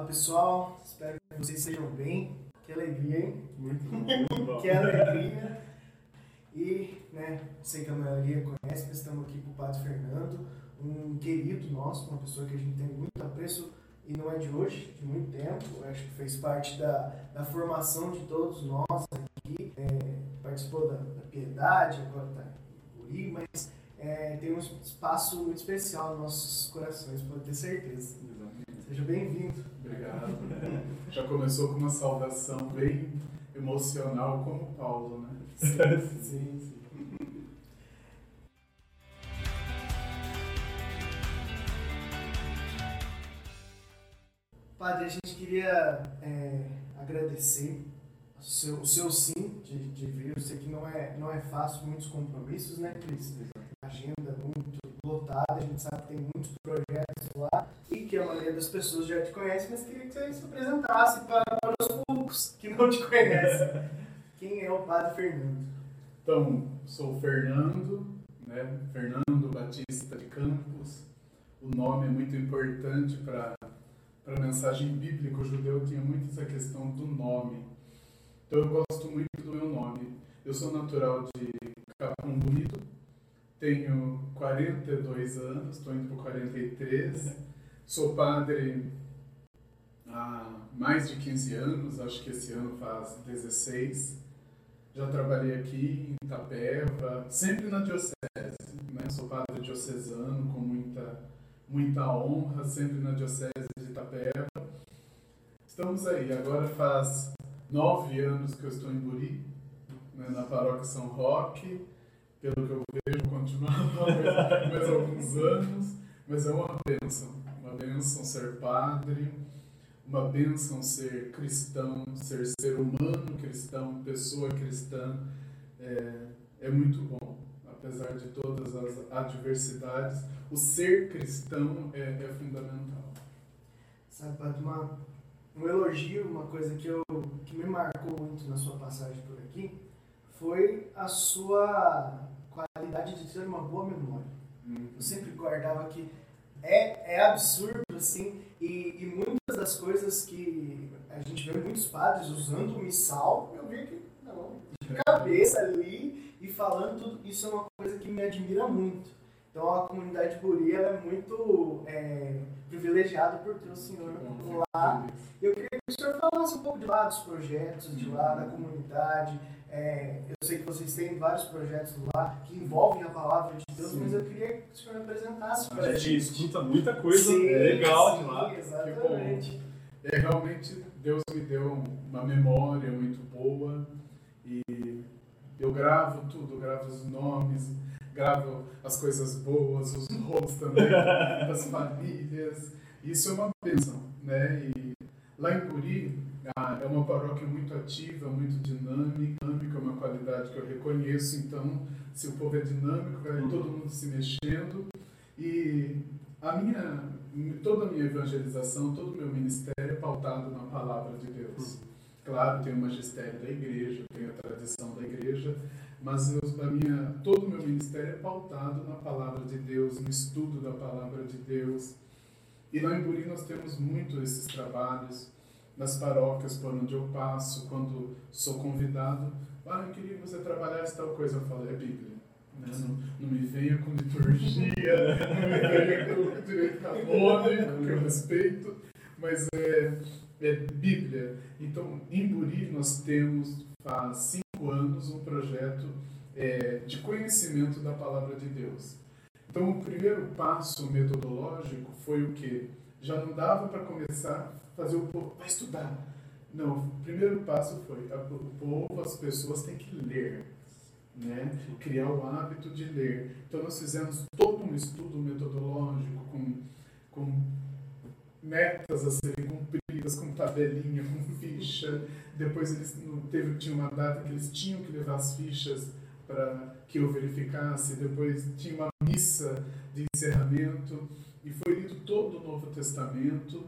Olá pessoal, espero que vocês estejam bem. Que alegria, hein? Muito bom. Muito bom. Que alegria. E, né, sei que a maioria conhece, mas estamos aqui com o Padre Fernando, um querido nosso, uma pessoa que a gente tem muito apreço e não é de hoje, de muito tempo. Eu acho que fez parte da, da formação de todos nós aqui. É, participou da, da Piedade, agora está em mas é, tem um espaço muito especial nos nossos corações, pode ter certeza. Exatamente. Seja bem-vindo. Obrigado. Já começou com uma saudação bem emocional, como Paulo, né? Sim, sim. sim. Padre, a gente queria é, agradecer o seu, o seu sim de, de vir. Eu sei que não é, não é fácil, muitos compromissos, né, Cris? Agenda muito lotada, a gente sabe que tem muitos projetos lá e que a maioria das pessoas já te conhece, mas queria que você se apresentasse para, para os poucos que não te conhecem. Quem é o Padre Fernando? Então, sou o Fernando, né? Fernando Batista de Campos. O nome é muito importante para a mensagem bíblica. O judeu tinha muito essa questão do nome. Então, eu gosto muito do meu nome. Eu sou natural de Capão Bonito, tenho 42 anos, estou indo para 43. Sou padre há mais de 15 anos, acho que esse ano faz 16. Já trabalhei aqui em Itapeva, sempre na diocese, né? Sou padre diocesano com muita muita honra, sempre na diocese de Itapeva. Estamos aí, agora faz nove anos que eu estou em Buri, né, na paróquia São Roque. Pelo que eu vejo, continuava mais, mais alguns anos, mas é uma bênção, uma bênção ser padre, uma bênção ser cristão, ser ser humano cristão, pessoa cristã. É, é muito bom, apesar de todas as adversidades, o ser cristão é, é fundamental. Sabe, Padre, uma, um elogio, uma coisa que, eu, que me marcou muito na sua passagem por aqui, foi a sua qualidade de ter uma boa memória. Hum. Eu sempre guardava que é, é absurdo, assim, e, e muitas das coisas que a gente vê muitos padres usando o missal, eu vi que, não, de cabeça ali e falando tudo, isso é uma coisa que me admira muito. Então a comunidade Buri ela é muito é, privilegiada por ter o senhor lá. Eu queria que o senhor falasse um pouco de lá dos projetos, de lá da comunidade. É, eu sei que vocês têm vários projetos lá que envolvem a palavra de Deus, Sim. mas eu queria que o senhor apresentasse para A gente escuta muita coisa Sim, legal sim, de lá. Exatamente. É, realmente Deus me deu uma memória muito boa e eu gravo tudo, gravo os nomes, gravo as coisas boas, os nomes também das famílias. Isso é uma bênção, né? E lá em Curi ah, é uma paróquia muito ativa, muito dinâmica, dinâmica é uma qualidade que eu reconheço. Então, se o povo é dinâmico, vai todo mundo se mexendo e a minha, toda a minha evangelização, todo o meu ministério é pautado na palavra de Deus. Claro, tem o magistério da igreja, tem a tradição da igreja, mas eu, a minha, todo o meu ministério é pautado na palavra de Deus, no estudo da palavra de Deus. E lá em Buri nós temos muito esses trabalhos, nas paróquias por onde eu passo, quando sou convidado. Ah, eu queria que você trabalhasse tal coisa. Eu falo, é Bíblia. Né? Não, não me venha com liturgia, não me venha com direito canônico, que eu respeito, mas é, é Bíblia. Então, em Buri nós temos, faz cinco anos, um projeto é, de conhecimento da palavra de Deus. Então, o primeiro passo metodológico foi o quê? Já não dava para começar a fazer o povo, estudar. Não, o primeiro passo foi, a- o povo, as pessoas têm que ler, né? Criar o hábito de ler. Então, nós fizemos todo um estudo metodológico com, com metas a serem cumpridas, com tabelinha, com ficha. Depois eles teve, tinha uma data que eles tinham que levar as fichas para que eu verificasse. Depois tinha uma missa de encerramento e foi lido todo o Novo Testamento.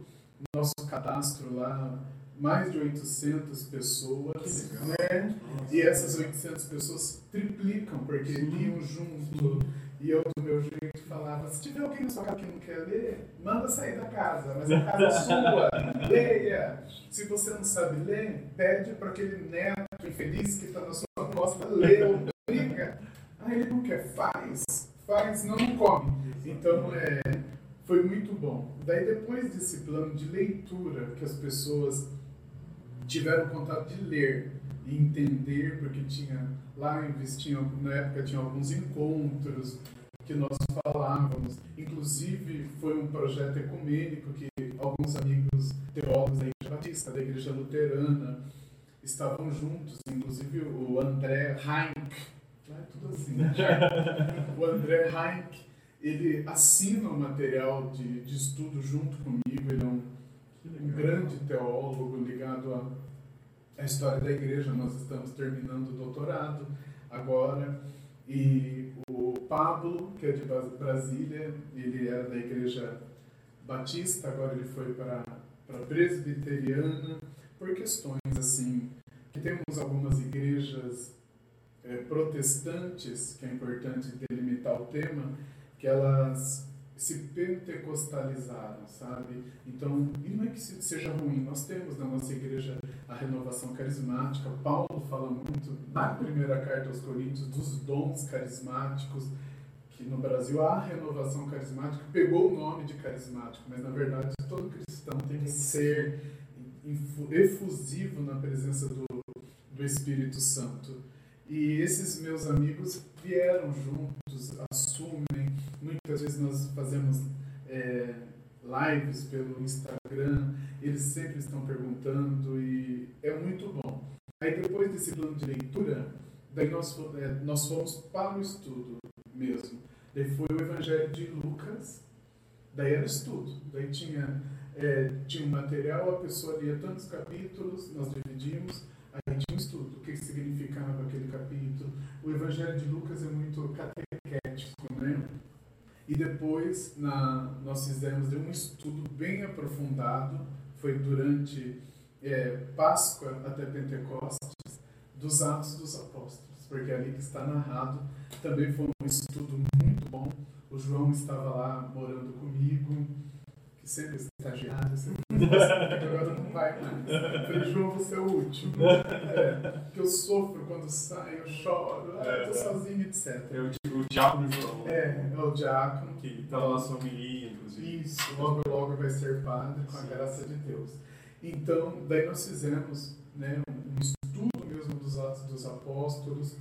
Nosso cadastro lá mais de 800 pessoas, né? E essas 800 pessoas triplicam, porque iam junto. E eu, do meu jeito, falava: se tiver alguém na sua casa que não quer ler, manda sair da casa, mas a casa é sua, leia. Se você não sabe ler, pede para aquele neto infeliz que está na sua costa ler ou briga. Ah, ele não quer, faz, faz, não, come. Então, é, foi muito bom. Daí, depois desse plano de leitura, que as pessoas tiveram contato de ler entender, porque tinha lives, tinha, na época tinha alguns encontros que nós falávamos. Inclusive, foi um projeto ecumênico que alguns amigos teólogos da Igreja Batista, da Igreja Luterana, estavam juntos. Inclusive, o André Heinck, é tudo assim, né? o André Heinck, ele assina o material de, de estudo junto comigo, ele é um, um grande teólogo ligado a a história da igreja. Nós estamos terminando o doutorado agora. E o Pablo, que é de Brasília, ele era da igreja batista, agora ele foi para a presbiteriana, por questões assim, que temos algumas igrejas é, protestantes, que é importante delimitar o tema, que elas se pentecostalizaram, sabe? Então, e não é que seja ruim, nós temos na nossa igreja a renovação carismática. Paulo fala muito na primeira carta aos Coríntios dos dons carismáticos, que no Brasil há renovação carismática, pegou o nome de carismático, mas na verdade todo cristão tem que ser efusivo na presença do, do Espírito Santo. E esses meus amigos vieram juntos, assumem. Muitas vezes nós fazemos é, lives pelo Instagram, eles sempre estão perguntando e é muito bom. Aí depois desse plano de leitura, daí nós, é, nós fomos para o estudo mesmo. Daí foi o Evangelho de Lucas, daí era estudo. Daí tinha, é, tinha um material, a pessoa lia tantos capítulos, nós dividimos, tinha um estudo, o que significava aquele capítulo. O Evangelho de Lucas é muito catequético, né? E depois na, nós fizemos um estudo bem aprofundado, foi durante é, Páscoa até Pentecostes, dos Atos dos Apóstolos, porque é ali que está narrado. Também foi um estudo muito bom. O João estava lá morando comigo sempre estagiário, sempre agora não vai mais. Eu falei, João, você é o último. É, que eu sofro quando saio, eu choro, ah, eu tô sozinho, etc. É o, o diácono João. É, é o diácono. Que está na nossa homilia, inclusive. Isso, logo logo vai ser padre, com a graça de Deus. Então, daí nós fizemos né, um estudo mesmo dos Atos dos Apóstolos.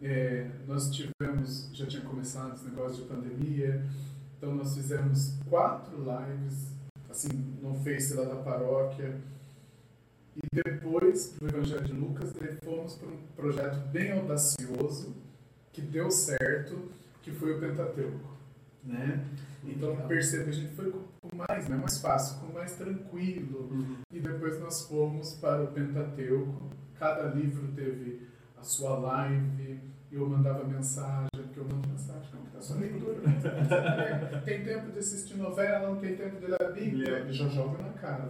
É, nós tivemos, já tinha começado esse negócio de pandemia, então nós fizemos quatro lives, assim, no Face lá da paróquia. E depois do Evangelho de Lucas, fomos para um projeto bem audacioso, que deu certo, que foi o Pentateuco. Né? Então perceba que a gente foi com mais, né, mais fácil, com mais tranquilo. Uhum. E depois nós fomos para o Pentateuco. Cada livro teve a sua live, eu mandava mensagem, porque eu mando mensagem, não, porque é só leitura. Né? tem tempo de assistir novela, não tem tempo de ler a Bíblia, ele já joga na cara.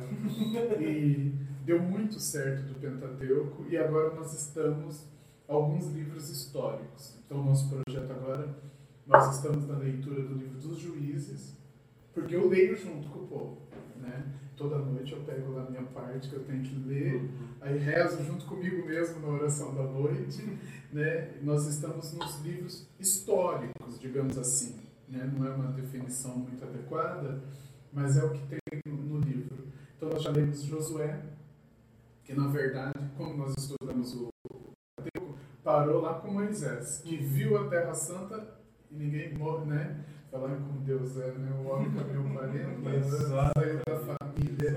E deu muito certo do Pentateuco, e agora nós estamos alguns livros históricos. Então, nosso projeto agora, nós estamos na leitura do livro dos juízes, porque eu leio junto com o povo. Né? Toda noite eu pego lá a minha parte que eu tenho que ler, uhum. aí rezo junto comigo mesmo na oração da noite. Né? Nós estamos nos livros históricos, digamos assim. Né? Não é uma definição muito adequada, mas é o que tem no livro. Então nós já lemos Josué, que na verdade, como nós estudamos o parou lá com Moisés, que viu a Terra Santa e ninguém morre, né? Falando como Deus é, né? O homem caminhou 40 anos, saiu da família,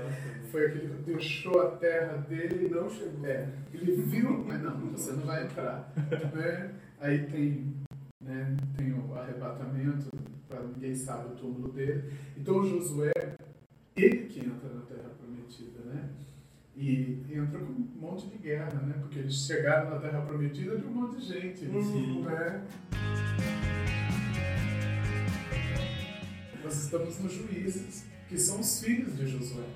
foi aquele que deixou a terra dele e não chegou. É, ele viu, mas não, você não vai entrar. né? Aí tem, né, tem o arrebatamento, para ninguém sabe o túmulo dele. Então Josué, ele que entra na terra prometida, né? E entra com um monte de guerra, né? Porque eles chegaram na terra prometida de um monte de gente, uhum. né? Nós estamos nos juízes, que são os filhos de Josué.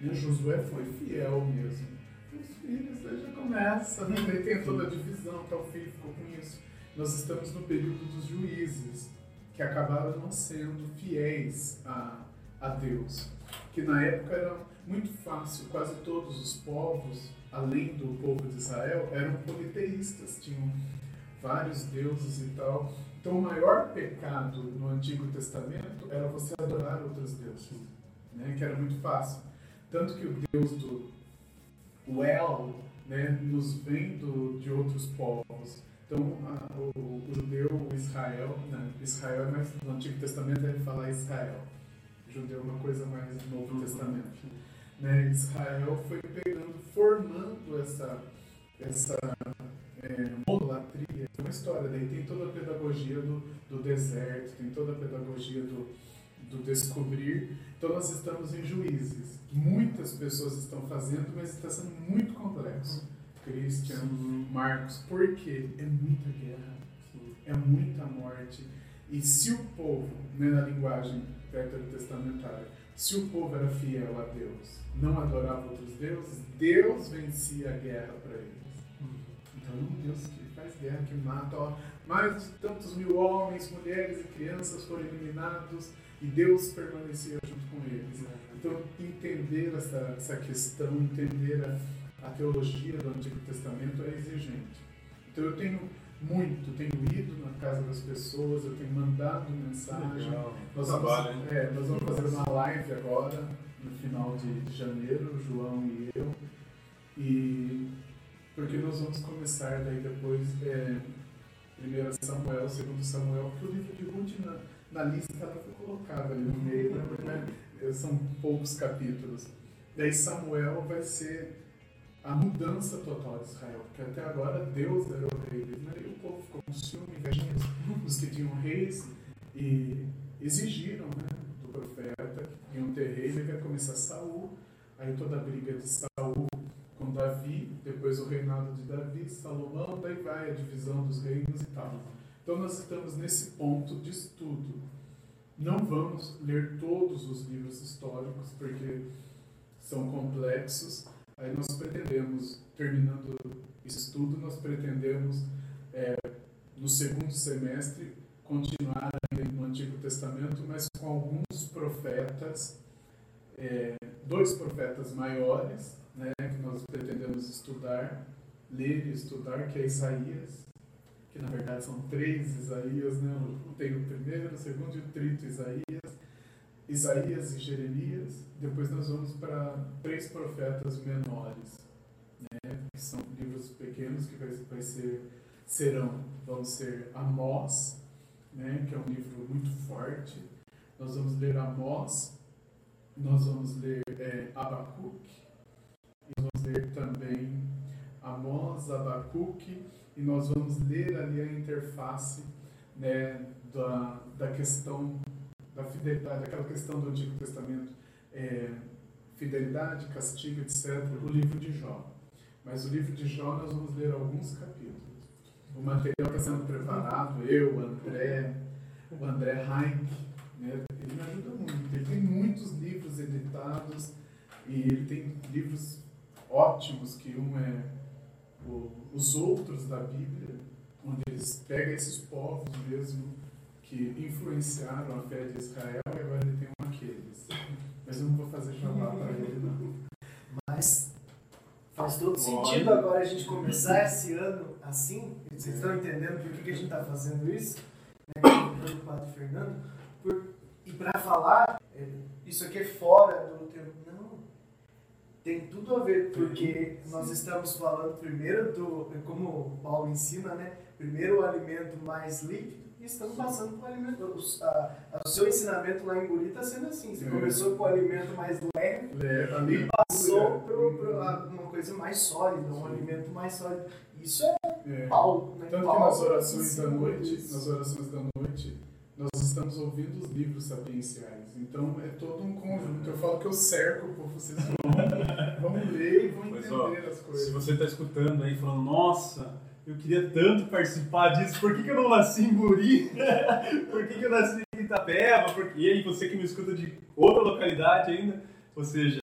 E Josué foi fiel mesmo. Os filhos, aí já começa, né? Tem toda a divisão, tal filho ficou com isso. Nós estamos no período dos juízes, que acabaram não sendo fiéis a, a Deus. Que na época era muito fácil, quase todos os povos, além do povo de Israel, eram politeístas, tinham vários deuses e tal. Então, o maior pecado no Antigo Testamento era você adorar outros deuses, né? que era muito fácil. Tanto que o Deus do o El né, nos vem do, de outros povos. Então, a, o, o, judeu, o Israel, né, Israel é mais, no Antigo Testamento ele fala Israel. O judeu é uma coisa mais no Novo Testamento. Né, Israel foi pegando, formando essa, essa é, história, daí tem toda a pedagogia do, do deserto, tem toda a pedagogia do, do descobrir. Então nós estamos em juízes. Muitas pessoas estão fazendo, mas está sendo muito complexo. Christian, Marcos, porque é muita guerra, é muita morte. E se o povo, né, na linguagem testamentária, se o povo era fiel a Deus, não adorava outros deuses, Deus vencia a guerra para eles. Então, um Deus que guerra, que mata, ó, mais de tantos mil homens, mulheres e crianças foram eliminados e Deus permanecia junto com eles. Então, entender essa, essa questão, entender a, a teologia do Antigo Testamento é exigente. Então, eu tenho muito, tenho ido na casa das pessoas, eu tenho mandado mensagem. Nós vamos, é, nós vamos fazer uma live agora, no final de, janeiro, João e eu. E porque nós vamos começar daí depois é, 1 Samuel, 2 Samuel, que o livro de Ruth na, na lista ela foi colocada ali no meio, né, porque né, são poucos capítulos. Daí Samuel vai ser a mudança total de Israel, porque até agora Deus era o rei né, e o povo ficou com ciúme, os que tinham reis e exigiram né, do profeta que iam ter rei, e vai começar Saul, aí toda a briga de Saul Davi, depois o reinado de Davi, Salomão, daí vai a divisão dos reinos e tal. Então nós estamos nesse ponto de estudo. Não vamos ler todos os livros históricos, porque são complexos. Aí nós pretendemos, terminando esse estudo, nós pretendemos, é, no segundo semestre, continuar no Antigo Testamento, mas com alguns profetas, é, dois profetas maiores, né, que nós pretendemos estudar, ler e estudar, que é Isaías, que na verdade são três Isaías, né? tem o primeiro, o segundo e o trito Isaías, Isaías e Jeremias, depois nós vamos para três profetas menores, né? que são livros pequenos que vai, vai ser, serão, vão ser Amós, né? que é um livro muito forte, nós vamos ler Amós, nós vamos ler é, Abacuque, vamos ler também Amós, Abacuque, e nós vamos ler ali a interface né, da, da questão da fidelidade, aquela questão do Antigo Testamento, é, fidelidade, castigo, etc., o livro de Jó. Mas o livro de Jó nós vamos ler alguns capítulos. O material está sendo preparado, eu, o André, o André Heinck, né, ele me ajuda muito. Ele tem muitos livros editados e ele tem livros ótimos, que um é o, os outros da Bíblia, onde eles pegam esses povos mesmo que influenciaram a fé de Israel e agora ele tem um aqueles. Mas eu não vou fazer jabá para ele, não. Mas faz todo sentido agora a gente começar esse ano assim. Vocês estão entendendo por que, a gente está fazendo isso? Né? O Padre Fernando. Por, e para falar, é, isso aqui é fora do tem tudo a ver, porque nós estamos falando primeiro do, como Paulo ensina, né? Primeiro o alimento mais líquido e estamos passando para o alimento. O, a, o seu ensinamento lá em Guri está sendo assim. Você é. começou com o alimento mais leve é, e passou para uma coisa mais sólida, um alimento mais sólido. Isso é, é. Paulo. Né? Tanto Paulo, que nas orações da noite, nas orações da noite, nós estamos ouvindo os livros sapienciais. Então é todo um conjunto. Eu falo que eu cerco por vocês vão, vão ler e vão entender ó, as coisas. Se você está escutando aí falando, nossa, eu queria tanto participar disso, por que, que eu não nasci em Guri? por que, que eu nasci em Itapeva? Por... E aí você que me escuta de outra localidade ainda, ou seja,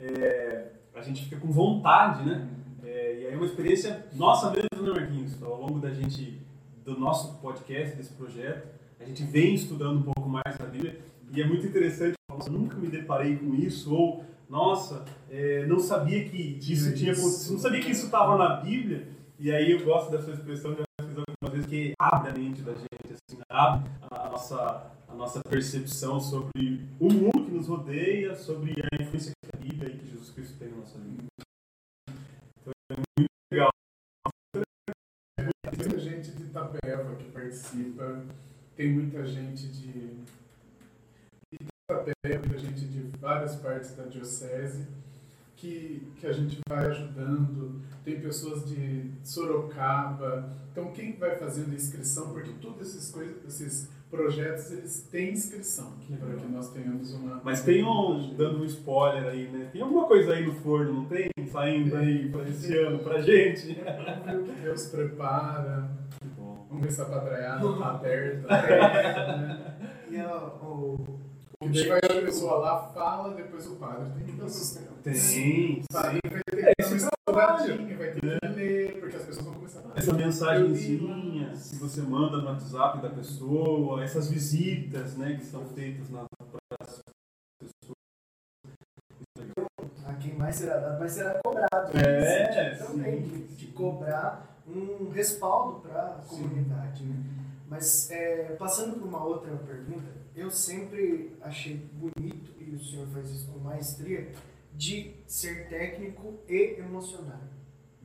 é, a gente fica com vontade, né? É, e aí é uma experiência nossa mesmo, né, Marquinhos? Ao longo da gente, do nosso podcast, desse projeto, a gente vem estudando um pouco mais a Bíblia e é muito interessante. Nossa, nunca me deparei com isso ou nossa, é, não sabia que isso tinha acontecido, não sabia que isso estava na Bíblia. E aí eu gosto dessa expressão, já fiz algumas vezes, que abre a mente da gente, assim, abre a nossa, a nossa percepção sobre o mundo que nos rodeia, sobre a influência que a Bíblia e que Jesus Cristo tem na nossa vida. Então é muito legal. Muita gente de Itapeva que participa, tem muita gente de Itapeva, muita gente de várias partes da diocese que, que a gente vai ajudando. Tem pessoas de Sorocaba. Então, quem vai fazendo inscrição, porque todos esses, coisas, esses projetos eles têm inscrição para que nós tenhamos uma. Mas tem um, dando um spoiler aí, né? Tem alguma coisa aí no forno, não tem? Saindo aí para esse ano pra gente. Vamos ver o que Deus prepara. Vamos ver se a padraiada está aberta. E o, o daí vai a pessoa lá, fala, depois o padre tem que dar sustento. Tem. Aí vai ter que dar uma estudadinha, vai ter que ler, porque as pessoas vão começar a Essa mensagenzinha que você manda no WhatsApp da pessoa, essas visitas né, que são feitas nas pessoas. A quem mais será dado, mais será cobrado. É, também, de, de cobrar um respaldo para a comunidade. Né? Mas, é, passando por uma outra pergunta, eu sempre achei bonito, e o senhor faz isso com maestria, de ser técnico e emocionário.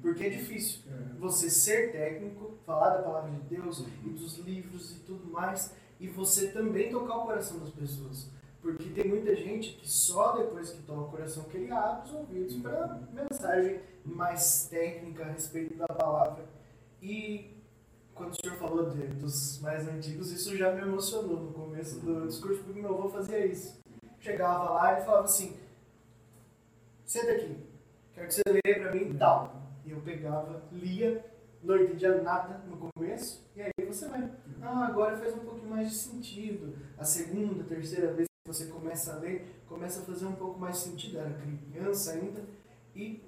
Porque é difícil é. você ser técnico, falar da palavra de Deus e dos livros e tudo mais, e você também tocar o coração das pessoas. Porque tem muita gente que só depois que toca o coração que ele abre os ouvidos para mensagem mais técnica a respeito da palavra. E quando o senhor falou de, dos mais antigos, isso já me emocionou no começo do discurso, porque meu avô fazia isso. Chegava lá e falava assim: senta aqui, quero que você leia para mim tal. E eu pegava, lia, não entendia nada no começo, e aí você vai. Ah, agora faz um pouquinho mais de sentido. A segunda, terceira vez que você começa a ler, começa a fazer um pouco mais de sentido. Era criança ainda. E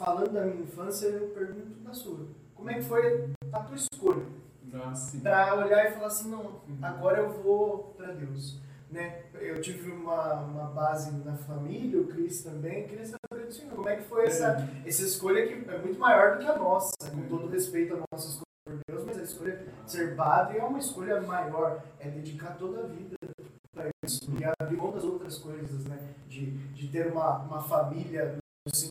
falando da minha infância, eu pergunto da sua como é que foi a tua escolha? Ah, para olhar e falar assim, não, uhum. agora eu vou para Deus. Né? Eu tive uma, uma base na família, o Cris também, queria saber do Senhor, como é que foi essa, uhum. essa escolha que é muito maior do que a nossa, com uhum. todo respeito à nossa escolha por Deus, mas a escolha de ser padre é uma escolha maior, é dedicar toda a vida para isso e abrir mão das outras coisas, né? de, de ter uma, uma família no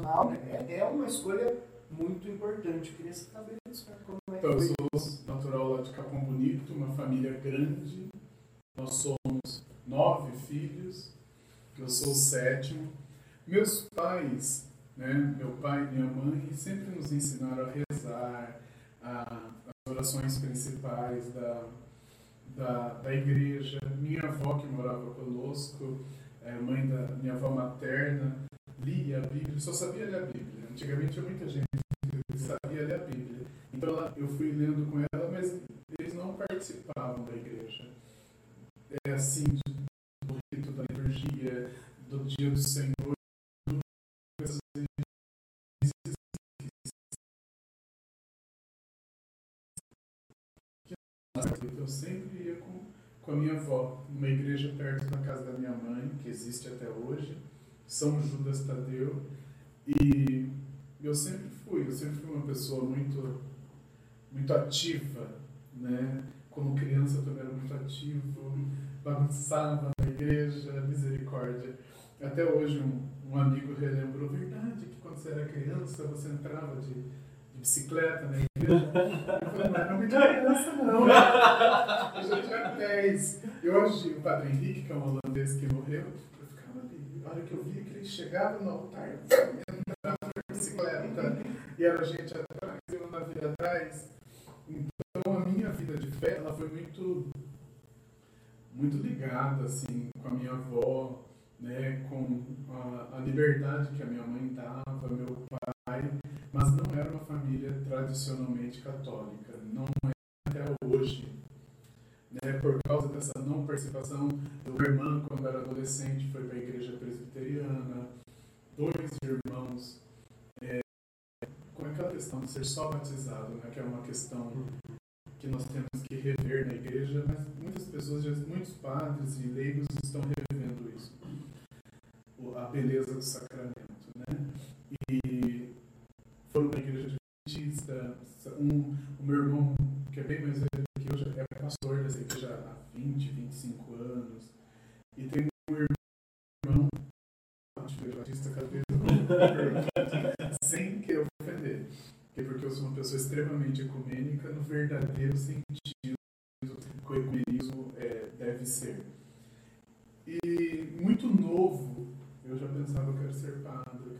tradicional, né? é, é uma escolha muito importante. Eu queria saber como é então, eu sou natural lá de Capão Bonito, uma família grande. Nós somos nove filhos, eu sou o sétimo. Meus pais, né, meu pai e minha mãe, sempre nos ensinaram a rezar, a, as orações principais da, da, da igreja. Minha avó, que morava conosco, é, mãe da minha avó materna, lia a Bíblia, só sabia ler a Bíblia. Antigamente tinha muita gente que sabia ler a Bíblia. Então eu fui lendo com ela, mas eles não participavam da igreja. É assim, do rito da liturgia, do dia do Senhor, eu sempre ia com, com a minha avó, numa igreja perto da casa da minha mãe, que existe até hoje, São Judas Tadeu, e eu sempre fui, eu sempre fui uma pessoa muito, muito ativa, né? Como criança eu também era muito ativo, bagunçava na igreja, misericórdia. Até hoje um, um amigo relembrou, verdade, que quando você era criança você entrava de, de bicicleta na igreja. Eu falei, mas não me criança não. Eu já tinha 10. E hoje o padre Henrique, que é um holandês que morreu, eu ficava ali, a hora que eu via que ele chegava no altar, bicicleta e era gente atrás, eu na vida atrás. Então a minha vida de fé ela foi muito muito ligada assim com a minha avó, né, com a, a liberdade que a minha mãe dava, meu pai, mas não era uma família tradicionalmente católica, não é até hoje, né, por causa dessa não participação, o irmão, quando era adolescente, foi para a igreja presbiteriana, dois irmãos, é, com aquela questão de ser só batizado, né, que é uma questão que nós temos que rever na igreja, mas muitas pessoas, muitos padres e leigos estão revendo isso, a beleza do sacramento, né? E foram na igreja adventista, um, o meu irmão, que é bem mais velho é pastor dessa igreja há 20, 25 anos, e tem um irmão adventista cada vez sem que eu ofender porque eu sou uma pessoa extremamente ecumênica no verdadeiro sentido que o ecumenismo é, deve ser. E muito novo, eu já pensava, eu quero ser padre, eu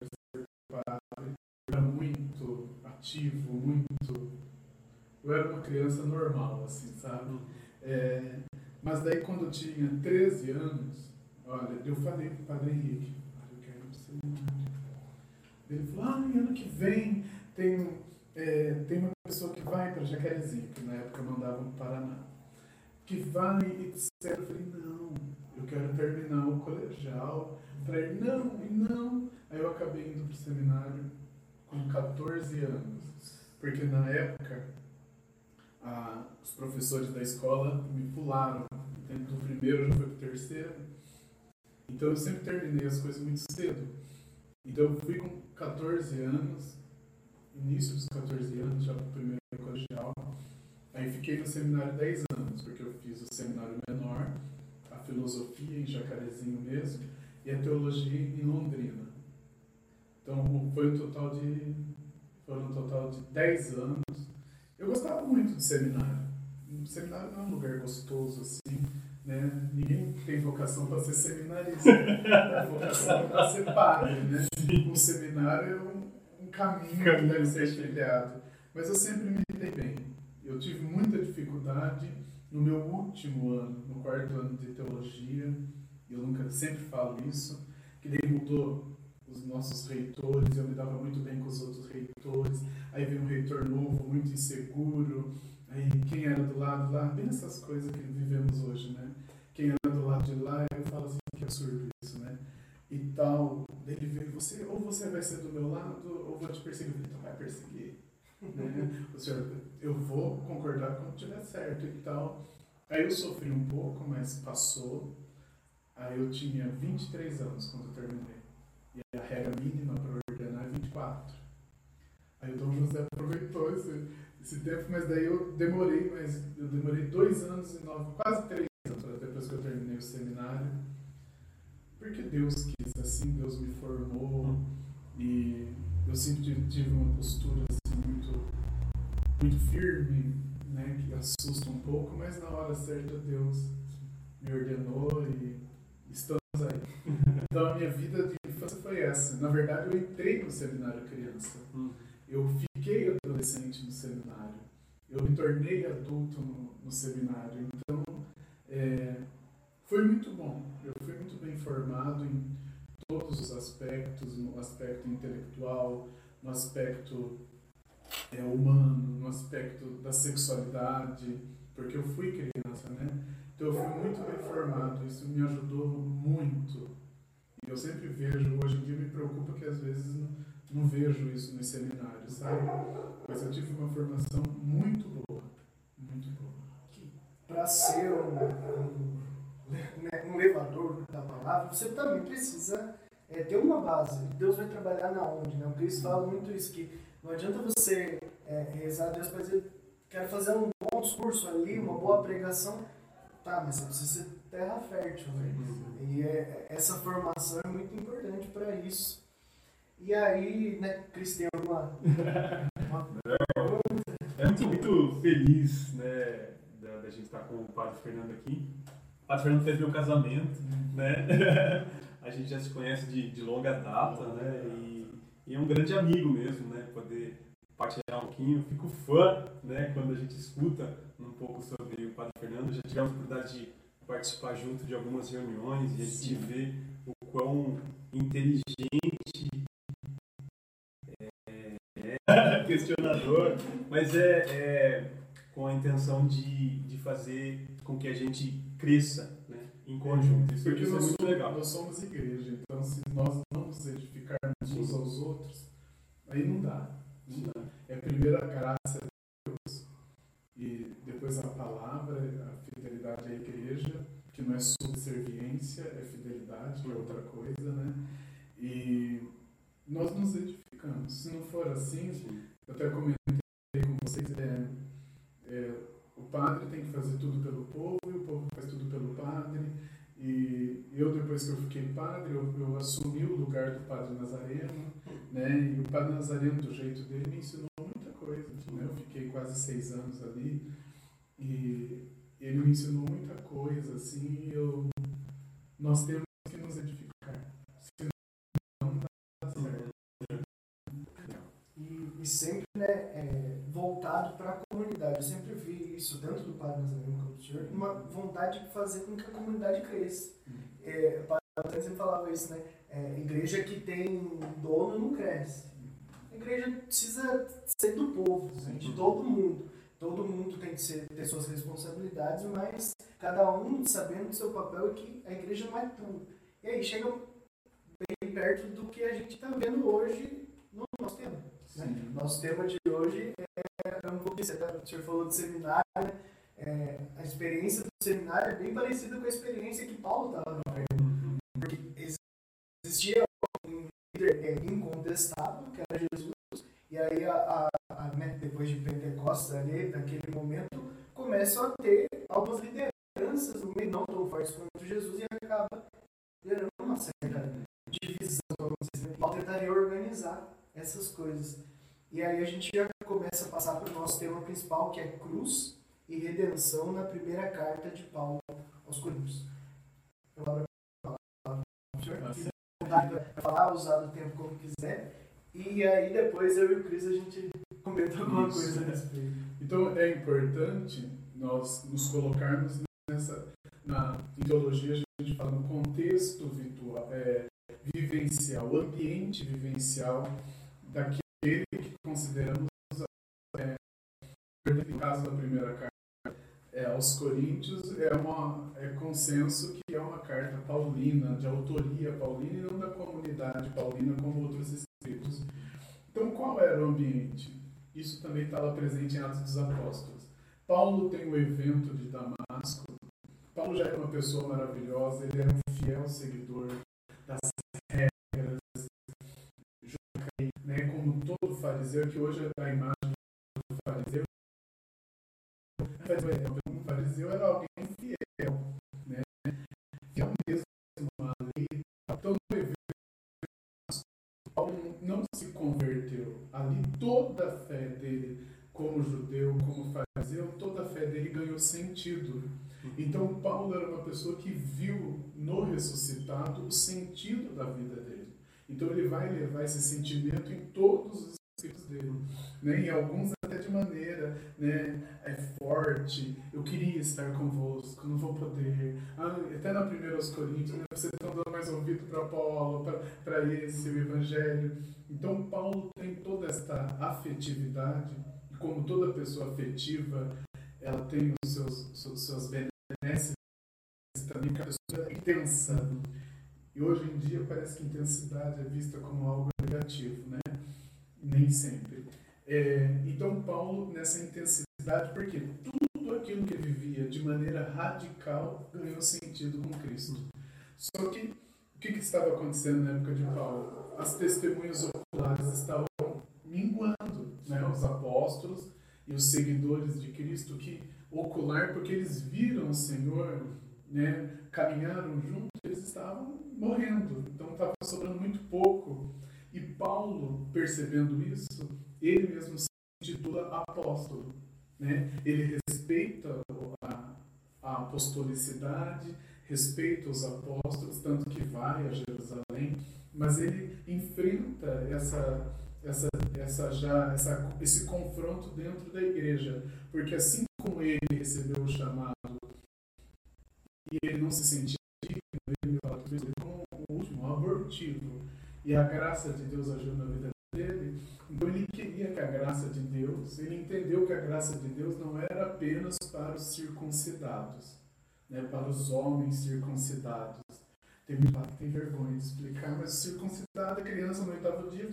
quero ser padre. Era muito ativo, muito... Eu era uma criança normal, assim, sabe? É, mas daí quando eu tinha 13 anos, olha, eu falei para o padre Henrique, eu quero ser ele falou, ah, ano que vem tem, é, tem uma pessoa que vai para Jacarezinho, que na época mandava no Paraná, que vai, etc. Eu falei, não, eu quero terminar o colegial. Para ele, não, e não. Aí eu acabei indo para o seminário com 14 anos, porque na época a, os professores da escola me pularam. Do primeiro já foi para o terceiro. Então eu sempre terminei as coisas muito cedo. Então eu fui com 14 anos, início dos 14 anos, já no primeiro colegial. Aí fiquei no seminário 10 anos, porque eu fiz o seminário menor, a filosofia em Jacarezinho mesmo, e a teologia em Londrina. Então foi um total de foram um total de 10 anos. Eu gostava muito de seminário. O seminário não é um lugar gostoso assim, né? Ninguém tem vocação para ser seminarista, a vocação é para ser padre. Né? O seminário é um, um caminho que deve ser trilhado. Mas eu sempre me dei bem. Eu tive muita dificuldade no meu último ano, no quarto ano de teologia. Eu nunca sempre falo isso, que daí mudou os nossos reitores, eu me dava muito bem com os outros reitores. Aí veio um reitor novo, muito inseguro Aí quem era do lado lá, bem essas coisas que vivemos hoje, né? Quem era do lado de lá, eu falo assim, que absurdo isso, né? E tal, ele veio, você, ou você vai ser do meu lado, ou vou te perseguir. Então vai perseguir. né? O senhor, eu vou concordar quando tiver certo e tal. Aí eu sofri um pouco, mas passou. Aí eu tinha 23 anos quando eu terminei. E a regra mínima para ordenar é 24. Aí o Dom José aproveitou esse esse tempo, mas daí eu demorei, mas eu demorei dois anos e nove, quase três anos depois que eu terminei o seminário, porque Deus quis assim, Deus me formou e eu sempre tive uma postura assim muito, muito firme, né, que assusta um pouco, mas na hora certa Deus me ordenou e estamos aí. Então a minha vida de infância foi essa. Na verdade, eu entrei no seminário criança. Hum. Eu fiquei adolescente no seminário. Eu me tornei adulto no, no seminário. Então, é, foi muito bom. Eu fui muito bem formado em todos os aspectos, no aspecto intelectual, no aspecto é, humano, no aspecto da sexualidade, porque eu fui criança, né? Então eu fui muito bem formado, isso me ajudou muito. Eu sempre vejo, hoje em dia me preocupa que às vezes não, não vejo isso nos seminários, sabe? Mas eu tive uma formação muito boa, muito boa. Para ser um, um, né, um, levador da palavra, você também precisa é, ter uma base. Deus vai trabalhar na onde, né? O Cristo fala muito isso, que não adianta você é, rezar a Deus para dizer, quero fazer um bom discurso ali, uma boa pregação, tá, mas você precisa terra fértil, né? E é, essa formação é muito importante para isso. E aí, né, Cristian, uma, uma É muito, muito feliz, né, da, da gente estar com o Padre Fernando aqui. O Padre Fernando fez meu casamento, né? A gente já se conhece de, de longa data, né? E, e, é um grande amigo mesmo, né? Poder partilhar um pouquinho. Fico fã, né? Quando a gente escuta um pouco sobre o Padre Fernando. Já tivemos a oportunidade de participar junto de algumas reuniões e a gente vê o quão inteligente questionador, mas é, é, com a intenção de, de fazer com que a gente cresça né, em conjunto. Isso, Porque isso é muito legal. nós somos igreja, então se nós não nos edificarmos uns aos outros, aí não dá. Não dá. É primeiro a graça de Deus e depois a palavra, a fidelidade à igreja, que não é subserviência, é fidelidade, que é outra coisa, né? E nós nos edificamos. Se não for assim, eu até comentei com vocês, é, é, o padre tem que fazer tudo pelo povo e o povo faz tudo pelo padre. E eu, depois que eu fiquei padre, eu, eu assumi o lugar do padre Nazareno, né? E o padre Nazareno, do jeito dele, me ensinou muita coisa. Né? Eu fiquei quase seis anos ali e ele me ensinou muita coisa, assim, e eu, nós temos que nos edificar. Se não dá certo. E, e sempre né, é, voltado para a comunidade. Eu sempre vi isso dentro do Padre Nazareno senhor, uma vontade de fazer com que a comunidade cresça. É, o Padre Nazareno sempre falava isso, né? É, igreja que tem dono não cresce. A igreja precisa ser do povo, né, de todo mundo. Todo mundo tem que ser, ter suas responsabilidades, mas cada um sabendo do seu papel e que a igreja não é tudo. E aí chega bem perto do que a gente está vendo hoje no nosso tema. Né? Nosso tema de hoje é um pouco isso. O senhor falou de seminário, é, a experiência do seminário é bem parecida com a experiência que Paulo estava vivendo. Porque existia um líder é, incontestável, que era Jesus, e aí, a, a, a, né, depois de Pentecostes, ali, naquele momento, começam a ter algumas lideranças no meio, não tão fortes quanto Jesus, e acaba gerando uma certa divisão, vamos dizer, tentaria organizar essas coisas. E aí a gente já começa a passar para o nosso tema principal, que é cruz e redenção na primeira carta de Paulo aos Coríntios. Eu abro a palavra para o senhor. Vontade para falar, usar o tempo como quiser. E aí depois eu e o Cris a gente comenta alguma Isso. coisa a respeito. Então é importante nós nos colocarmos nessa na ideologia a gente fala no contexto virtual, é, vivencial, o ambiente vivencial daquele que consideramos é, no caso da primeira carta é, aos Coríntios é uma é consenso que é uma carta paulina de autoria paulina e não da comunidade paulina como outros. Então qual era o ambiente? Isso também estava presente em Atos dos Apóstolos. Paulo tem o evento de Damasco. Paulo já era uma pessoa maravilhosa, ele era um fiel seguidor das regras, né, como todo fariseu, que hoje é a imagem do fariseu. Um fariseu era alguém Ali toda a fé dele, como judeu, como fariseu, toda a fé dele ganhou sentido. Então, Paulo era uma pessoa que viu no ressuscitado o sentido da vida dele. Então, ele vai levar esse sentimento em todos os escritos dele. Né? E alguns maneira né, é forte. Eu queria estar convosco, não vou poder. Ah, até na primeira aos Coríntios, né, vocês estão dando mais ouvido para Paulo, para esse o Evangelho. Então, Paulo tem toda esta afetividade. E como toda pessoa afetiva, ela tem os seus, seus, suas benesses também, pessoa é intensa. E hoje em dia parece que intensidade é vista como algo negativo, né? Nem sempre. É, então, Paulo, nessa intensidade, porque tudo aquilo que vivia de maneira radical ganhou sentido com Cristo. Só que o que, que estava acontecendo na época de Paulo? As testemunhas oculares estavam minguando, né? Os apóstolos e os seguidores de Cristo que ocular, porque eles viram o Senhor, né? Caminharam juntos, eles estavam morrendo. Então estava sobrando muito pouco. E Paulo, percebendo isso, ele mesmo se intitula apóstolo. Né? Ele respeita a, a apostolicidade, respeita os apóstolos, tanto que vai a Jerusalém, mas ele enfrenta essa, essa, essa já, essa, esse confronto dentro da igreja, porque assim como ele recebeu o chamado e ele não se sentia digno, ele o último, abortivo, e a graça de Deus agiu na vida dele. Então ele queria que a graça de Deus, ele entendeu que a graça de Deus não era apenas para os circuncidados, né, para os homens circuncidados. Tem que tem vergonha de explicar, mas circuncidada, criança no oitavo dia,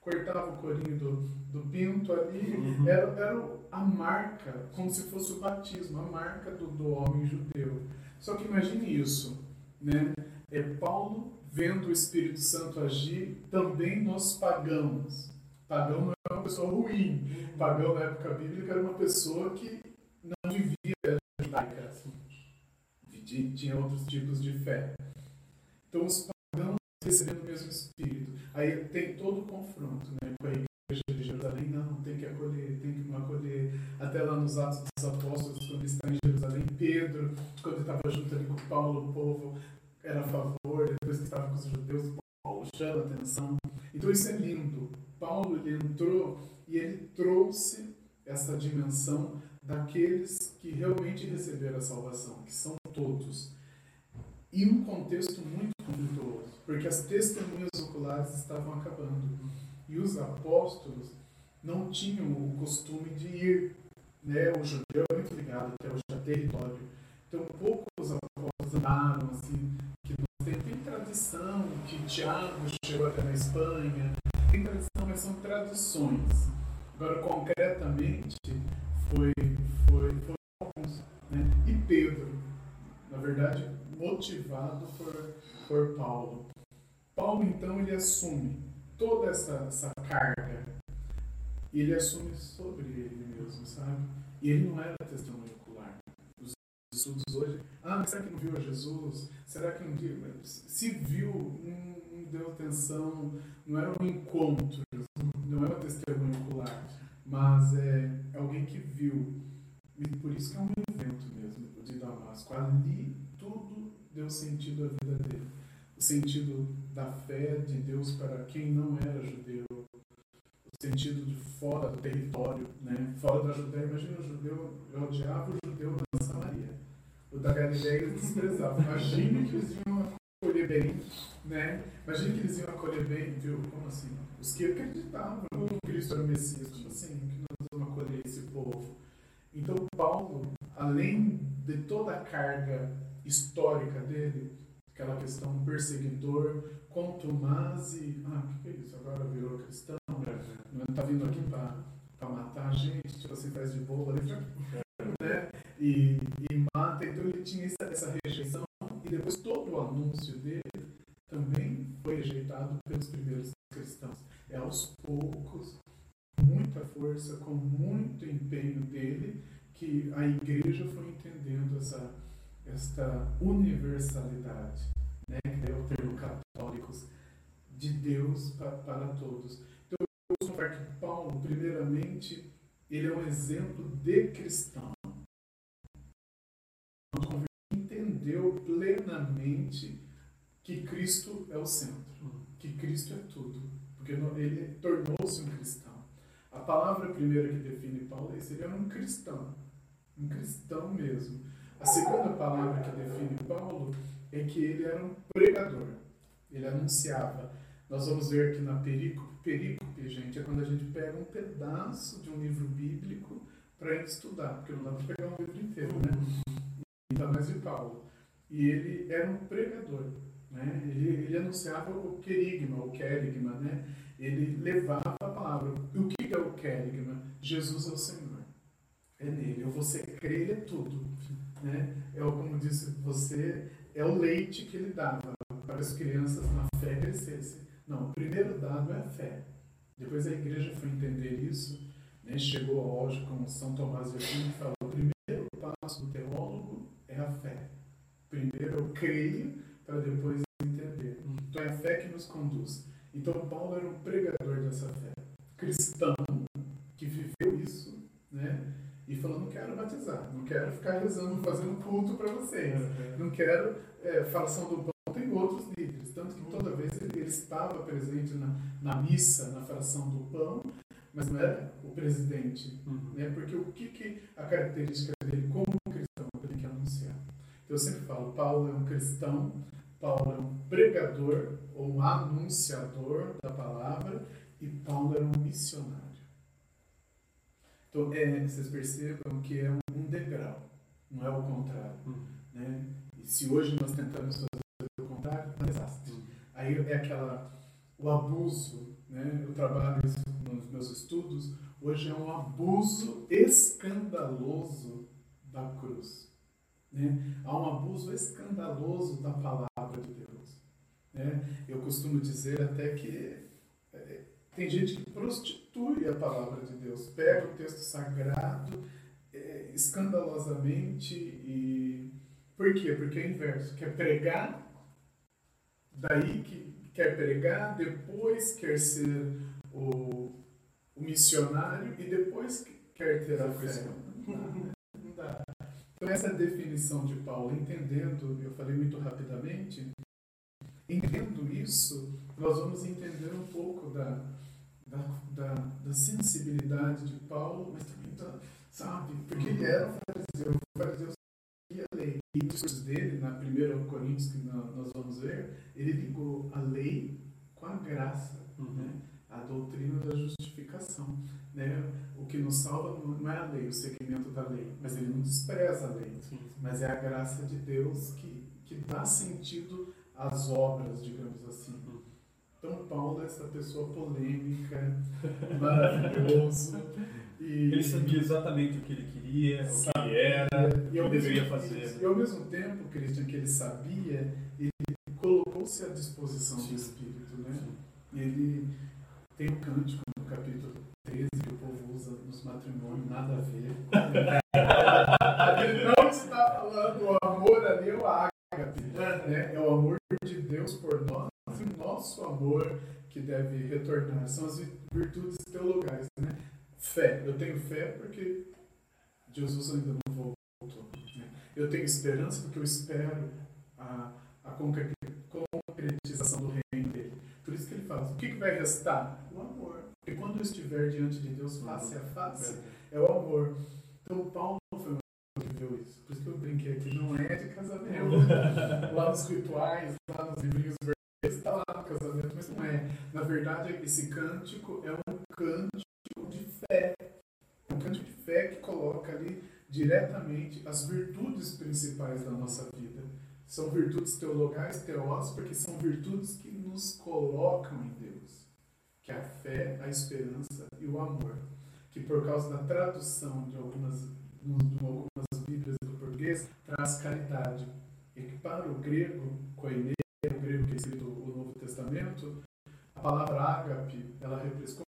cortava o corinho do, do pinto ali, uhum. era, era a marca, como se fosse o batismo, a marca do, do homem judeu. Só que imagine isso, né? É Paulo vendo o Espírito Santo agir também nos pagãos. Pagão não é uma pessoa ruim. Pagão na época bíblica era uma pessoa que não vivia judaica. Tinha outros tipos de fé. Então os pagãos recebendo o mesmo Espírito. Aí tem todo o confronto né, com a igreja de Jerusalém. Não, tem que acolher, tem que não acolher. Até lá nos Atos dos Apóstolos, quando está em Jerusalém, Pedro, quando estava junto ali com Paulo, o povo era a favor, depois que estava com os judeus, Paulo chama atenção. Então isso é lindo. Paulo ele entrou e ele trouxe essa dimensão daqueles que realmente receberam a salvação, que são todos. E um contexto muito conflituoso, porque as testemunhas oculares estavam acabando. E os apóstolos não tinham o costume de ir. Né? O judeu é muito ligado até a território. Então, poucos apóstolos andaram assim, tem, tem tradição, que Tiago chegou até na Espanha, tem tradição, mas são tradições. Agora, concretamente, foi, foi, foi. Né? E Pedro, na verdade, motivado por, por Paulo. Paulo, então, ele assume toda essa, essa carga e ele assume sobre ele mesmo, sabe? E ele não era testemunho ocular. Os estudos hoje, ah, mas será que não viu Jesus? Será que um dia, se viu, não, não deu atenção, não era um encontro, não é uma testemunho ocular, mas é, é alguém que viu. E por isso que é um evento mesmo de Damasco. Ali tudo deu sentido à vida dele. O sentido da fé de Deus para quem não era judeu. Sentido de fora do território, né? fora da Judéia. Imagina o judeu, eu odiava o judeu da Samaria. O da Galileia eles desprezavam. Imagina que eles iam acolher bem, né? Imagina que eles iam acolher bem, viu? Como assim? Os que acreditavam que Cristo era o Messias, como assim? Que nós vamos acolher esse povo. Então, Paulo, além de toda a carga histórica dele, aquela questão perseguidor, contumaz e. Ah, o que é isso? Agora virou cristão, não está vindo aqui para matar a gente, assim, faz de ali, né? E, e mata. Então ele tinha essa, essa rejeição, e depois todo o anúncio dele também foi rejeitado pelos primeiros cristãos. É aos poucos, muita força, com muito empenho dele, que a igreja foi entendendo essa esta universalidade, né, que é o termo católicos, de Deus para, para todos. Então, mostrar que Paulo, primeiramente, ele é um exemplo de cristão. Entendeu plenamente que Cristo é o centro, que Cristo é tudo, porque ele tornou-se um cristão. A palavra primeira que define Paulo é seria um cristão, um cristão mesmo. A segunda palavra que define Paulo é que ele era um pregador. Ele anunciava. Nós vamos ver que na perícope, perícope, gente, é quando a gente pega um pedaço de um livro bíblico para estudar, porque não dá para pegar um livro inteiro, né? Ainda mais de Paulo. E ele era um pregador. Né? Ele, ele anunciava o querigma, o querigma, né? Ele levava a palavra. E o que é o querigma? Jesus é o Senhor. É nele. Ou você crê, ele é tudo né? É como disse você, é o leite que ele dava para as crianças na fé crescessem. Não, o primeiro dado é a fé. Depois a igreja foi entender isso, né? chegou ao auge com São Tomás de Aquino e falou: o primeiro passo do teólogo é a fé. Primeiro eu creio para depois entender. Então é a fé que nos conduz. Então Paulo era um pregador dessa fé, cristão que viveu isso, né? e falou: não quero batizar, não quero ficar rezando, fazendo culto para vocês, uhum. não quero é, do pão. Outros líderes, tanto que toda vez ele, estava presente na, na missa, na fração do pão, mas não era o presidente, uhum. né? porque o que, que a característica dele como cristão ele tem que anunciar? Então, eu sempre falo: Paulo é um cristão, Paulo é um pregador ou um anunciador da palavra e Paulo era um missionário. Então, é, vocês percebam que é um degrau, não é o contrário. Uhum. Né? E se hoje nós tentamos desastre. Aí é aquela, o abuso, né? eu trabalho isso nos meus estudos, hoje é um abuso escandaloso da cruz. Né? Há um abuso escandaloso da palavra de Deus. Né? Eu costumo dizer até que é, tem gente que prostitui a palavra de Deus, pega o texto sagrado é, escandalosamente e. Por quê? Porque é o inverso. Quer pregar, daí que quer pregar, depois quer ser o, o missionário e depois quer ter a fé. Não dá. Então, essa definição de Paulo, entendendo, eu falei muito rapidamente, entendendo isso, nós vamos entender um pouco da, da, da, da sensibilidade de Paulo, mas também da, sabe, porque ele era um fariseu, o fariseu sabia a lei. E os discursos dele, na 1 Coríntios, que nós vamos ver, ele ligou a lei com a graça, Uhum. né? a doutrina da justificação. Né? O que nos salva não é a lei, o seguimento da lei, mas ele não despreza a lei, Sim. mas é a graça de Deus que, que dá sentido às obras, digamos assim. Então, Paulo é essa pessoa polêmica, maravilhoso. E Ele sabia exatamente o que ele queria, o que era, o que e ao ele deveria fazer. E ao mesmo tempo, Cristian, que ele sabia, ele colocou-se à disposição do Espírito. Né? Ele tem um cântico no capítulo 13 que o povo usa nos matrimônios, nada a ver. ele não está falando o amor ali, é o ágape. Né? É o amor de Deus por nós e o nosso amor que deve retornar. São as virtudes teologais. Né? Fé. Eu tenho fé porque Jesus ainda não voltou. né? Eu tenho esperança porque eu espero a, a concre- concretização do reino dele. Por isso que ele fala, o que, que vai restar? O amor. Porque quando eu estiver diante de Deus face a face, é o amor. Então Paulo foi um que viveu isso. Por isso que eu brinquei aqui, não é de casamento. lá nos rituais, lá nos livrinhos verdes, está lá no casamento, mas não é. Na verdade, esse cântico é um cântico de fé. Um cântico de fé que coloca ali diretamente as virtudes principais da nossa vida. São virtudes teologais, teós, porque são virtudes que nos colocam em Deus. Que é a fé, a esperança e o amor. Que por causa da tradução de algumas, de algumas bíblias do português, traz caridade. E que para o grego, koine, o grego que é escrito o Novo Testamento, a palavra ágape, ela representa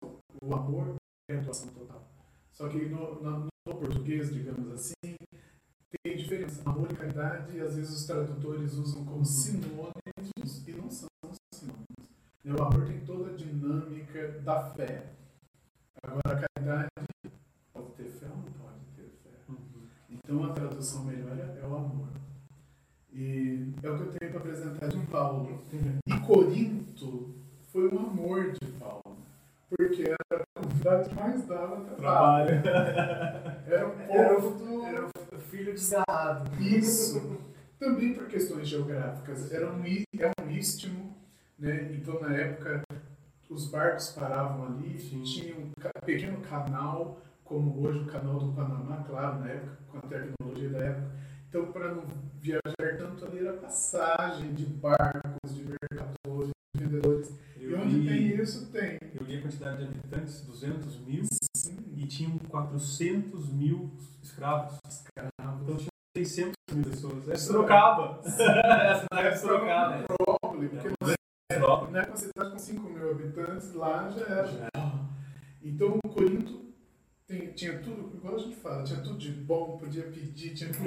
o amor atuação total. Só que no, no, no português, digamos assim, tem diferença. Amor e caridade, às vezes os tradutores usam como sinônimos e não são sinônimos. Né, O amor tem toda a dinâmica da fé. Agora, a caridade pode ter fé ou não pode ter fé. Uhum. Então, a tradução melhor é, é o amor. E é o que eu tenho para apresentar de Paulo. E Corinto foi um amor de Paulo, porque era a comunidade que mais dava trabalho. Trabalho. Era o Era povo do. Era o filho desgarrado. Isso. Também por questões geográficas. Era um, é um istmo, né? Então, na época, os barcos paravam ali, Sim. tinha um pequeno canal, como hoje o canal do Panamá, claro, na época, com a tecnologia da época. Então, para não viajar tanto ali, era passagem de barcos, de mercadores, de vendedores. E Eu onde tem li, isso, tem. eu li a quantidade de habitantes, 200 mil, Sim, e tinham 400 mil escravos. escravo. Então tinha 600 mil pessoas. É Isso Sorocaba. Essa cidade é Sorocaba. É Metrópole, porque Sorocaba. né, uma cidade com 5 mil habitantes, lá já era. Então, Corinto tem- tinha tudo, igual a gente fala, tinha tudo de bom, podia pedir, tinha tudo.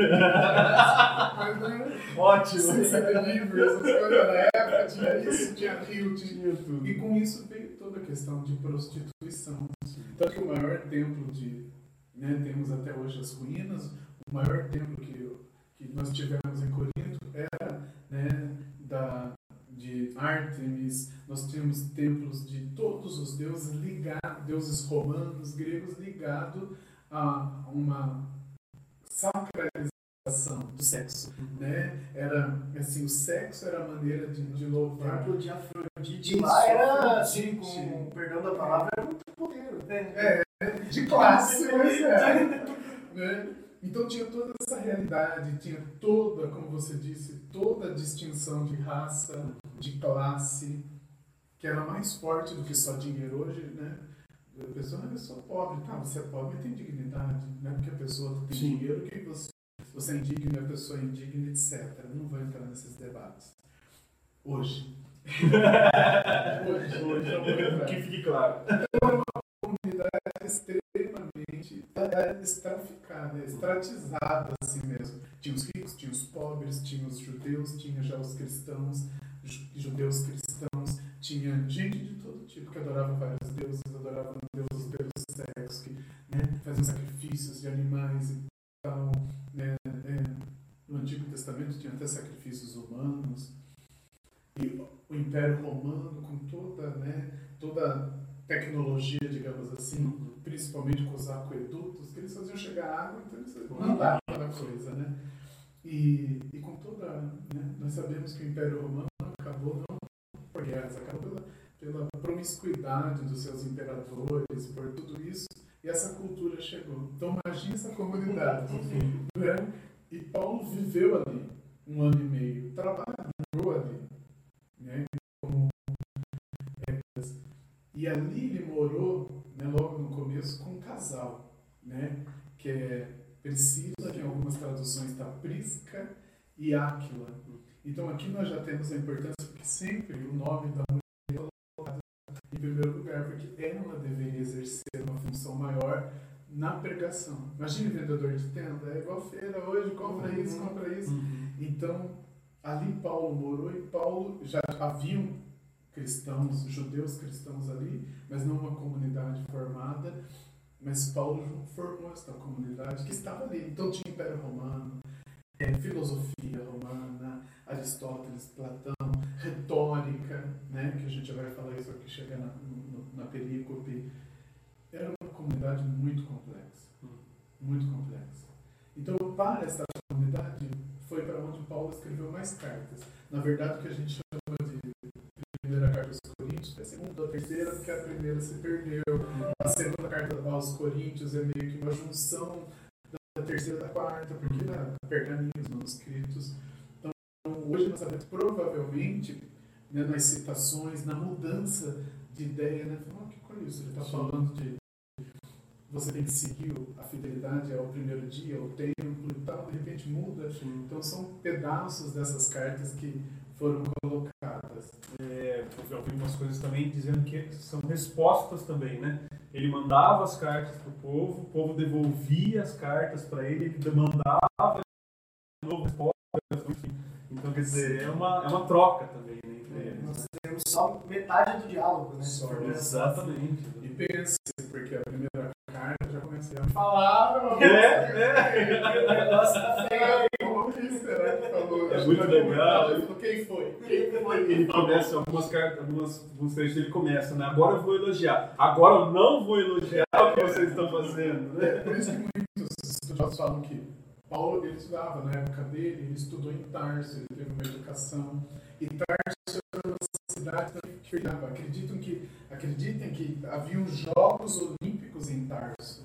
Mas né, Ótimo. Sem delivery, essas coisas na época, tinha isso, tinha rio, tinha. Tinha tudo. E com isso veio toda a questão de prostituição. Tanto que o maior templo de. Né, temos até hoje as ruínas, o maior templo que, que nós tivemos em Corinto era né, da, de Ártemis, nós tínhamos templos de todos os deuses ligados, deuses romanos, gregos, ligados a uma sacralização do sexo, né? Era, assim, o sexo era a maneira de, de O louvar. templo de Afrodite lá era, assim, com perdão da palavra, era muito poder. Né? É, de classe, mas é. né? Então tinha toda essa realidade, tinha toda, como você disse, toda a distinção de raça, de classe, que era mais forte do que só dinheiro hoje, né? A pessoa, ah, eu sou pobre, tá, você é pobre, mas tem dignidade, não é porque a pessoa tem Sim. dinheiro que você, você é indigno e a pessoa é indigna, etc. Não vou entrar nesses debates. Hoje. hoje, hoje eu Que fique claro. comunidade extremamente estratificada, estratizada assim mesmo. Tinha os ricos, tinha os pobres, tinha os judeus, tinha já os cristãos, ju- judeus cristãos, tinha gente de todo tipo que adorava vários deuses, adorava deuses pelo sexo, que né, faziam sacrifícios de animais e tal. Né, é, no Antigo Testamento tinha até sacrifícios humanos. E o Império Romano, com toda, né, toda tecnologia, digamos assim, principalmente com os aquedutos, que eles faziam chegar água, então eles mandavam a coisa, né? E, e com toda, né, nós sabemos que o Império Romano acabou não por guerras, acabou pela, pela promiscuidade dos seus imperadores, por tudo isso, e essa cultura chegou. Então imagine essa comunidade, né? E Paulo viveu ali um ano e meio, trabalhou ali, e ali ele morou, né, logo no começo, com um casal, né, que é Priscila, que em algumas traduções está Prisca e Áquila. Então aqui nós já temos a importância, porque sempre o nome da mulher é colocado em primeiro lugar, porque ela deveria exercer uma função maior na pregação. Imagine vendedor de tenda, é igual feira hoje, compra isso, compra isso. Então, ali Paulo morou e Paulo já haviam cristãos, judeus cristãos ali, mas não uma comunidade formada. Mas Paulo formou esta comunidade que estava ali. Então tinha Império Romano, eh, filosofia romana, Aristóteles, Platão, retórica, né, que a gente vai falar isso aqui chegar na, no- na perícope. Era uma comunidade muito complexa, muito complexa. Então, para essa comunidade, foi para onde Paulo escreveu mais cartas. Na verdade, o que a gente chama primeira carta aos Coríntios, é a segunda, a terceira, porque a primeira se perdeu. A segunda carta aos Coríntios é meio que uma junção da terceira da quarta, porque né, pergaminhos, manuscritos. Então, hoje nós sabemos, provavelmente, né, nas citações, na mudança de ideia, né? Oh, que coisa isso? Ele está Sim. falando de você tem que seguir a fidelidade ao primeiro dia, ao templo e tal, de repente muda. Então são pedaços dessas cartas que foram colocadas. É, eu já ouvi umas coisas também dizendo que são respostas também, né? Ele mandava as cartas para o povo, o povo devolvia as cartas para ele, ele demandava de novo respostas. Então, quer dizer, é uma, é uma troca também né, eles. Nós temos só metade do diálogo, né? Só, Exatamente. E pense, porque a carta já comecei a falar. É, que falou? É muito legal. Quem foi? Quem foi? Ele começa algumas cartas, algumas, alguns trechos ele começa, né? Agora eu vou elogiar. Agora eu não vou elogiar o que vocês estão fazendo, né? É por isso que muitos estudiosos falam que Paulo ele estudava, na época dele, ele estudou em Tarso, ele teve uma educação. E Tarso era uma cidade que criava. Acreditam que, acreditem que haviam Jogos Olímpicos em Tarso,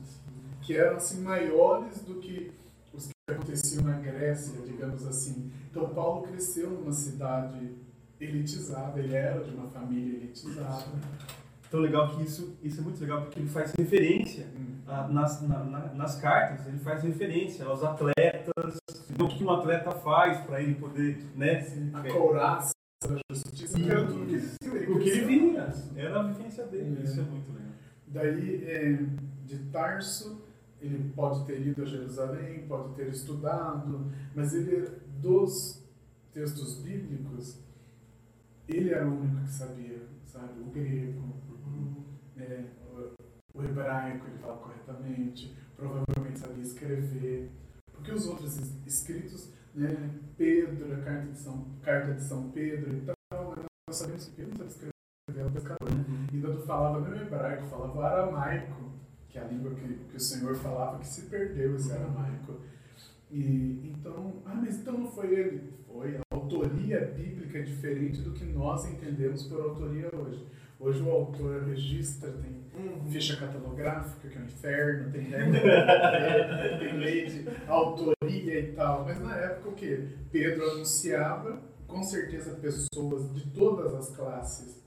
que eram assim, maiores do que os que aconteciam na Grécia, digamos assim. Então Paulo cresceu numa cidade elitizada, ele era de uma família elitizada. Tão legal que isso, isso é muito legal porque ele faz referência Hum. ah, nas, na- na- nas cartas, ele faz referência aos atletas, então, o que um atleta faz para ele poder, né? A couraça da justiça, era tudo que existia. o que ele via, era a vivência dele, É. isso é muito legal. Daí, é, de Tarso, ele pode ter ido a Jerusalém, pode ter estudado, mas ele, dos textos bíblicos, ele era o único que sabia, sabe? O grego, é, o, hebraico, ele fala corretamente, provavelmente sabia escrever, porque os outros es- escritos, né, Pedro, a carta de São, carta de São Pedro e tal, mas nós sabemos que Pedro não sabe escrever, um pescador. E quando falava não hebraico, falava aramaico, que é a língua que, que o Senhor falava que se perdeu esse aramaico. E, então, ah, mas então não foi ele. Foi. A autoria bíblica é diferente do que nós entendemos por autoria hoje. Hoje o autor registra, tem uhum. ficha catalográfica, que é um inferno, tem regra, tem lei de autoria e tal. Mas na época o que? Pedro anunciava, com certeza pessoas de todas as classes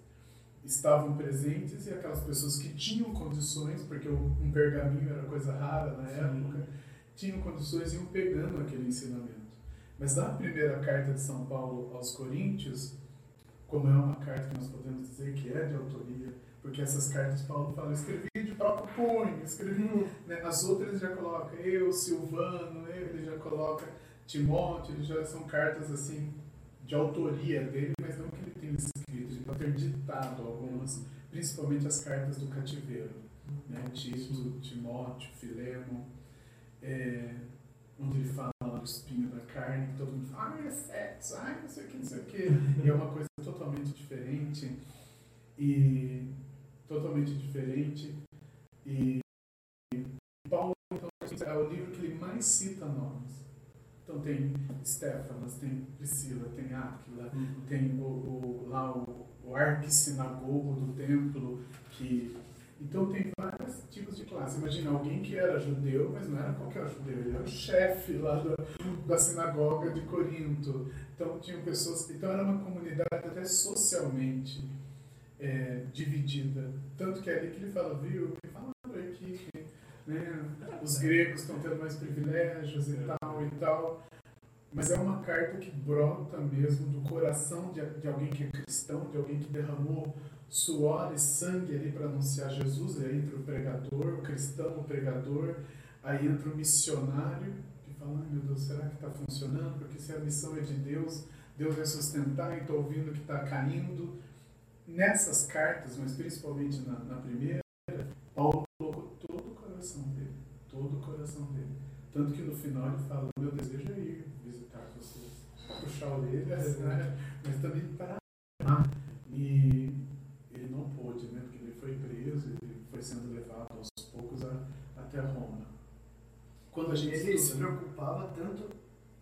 estavam presentes e aquelas pessoas que tinham condições, porque um pergaminho era coisa rara na época, tinham condições e iam pegando aquele ensinamento. Mas na primeira carta de São Paulo aos Coríntios, como é uma carta que nós podemos dizer que é de autoria, porque essas cartas Paulo fala, escrevi punho, escrevi, né? as outras ele já coloca eu, Silvano, ele já coloca Timóteo, ele já são cartas assim de autoria dele, mas não que ele tenha escrito, ele pode ter ditado algumas, principalmente as cartas do cativeiro, né? Tito, Timóteo, Filemo, é, onde ele fala do espinho da carne, que todo mundo fala, ah, é sexo, ai, não sei o que, não sei o que, e é uma coisa totalmente diferente, e totalmente diferente, e Paulo, então, é o livro que ele mais cita nomes. Então tem Stefanas, tem Priscila, tem Áquila, uhum. tem o, o, lá o, o arquissinagogo do templo, que então tem vários tipos de classe. Imagina alguém que era judeu, mas não era qualquer judeu, ele era o chefe lá da, da sinagoga de Corinto. Então tinham pessoas. Então era uma comunidade até socialmente é, dividida. Tanto que é ali que ele fala, viu, que que né, os gregos estão tendo mais privilégios e tal e tal. Mas é uma carta que brota mesmo do coração de, de alguém que é cristão, de alguém que derramou suor e sangue ali para anunciar Jesus, aí entra o pregador, o cristão, o pregador, aí entra o missionário, que fala, meu Deus, será que está funcionando? Porque se a missão é de Deus, Deus vai sustentar e estou ouvindo que está caindo. Nessas cartas, mas principalmente na, na primeira, Paulo coração dele, todo o coração dele. Tanto que no final ele fala, meu desejo é ir visitar vocês, puxar orelhas, né? mas também para amar. E ele não pôde, né? Porque ele foi preso e foi sendo levado aos poucos a, até Roma. Quando a gente ele se preocupava tanto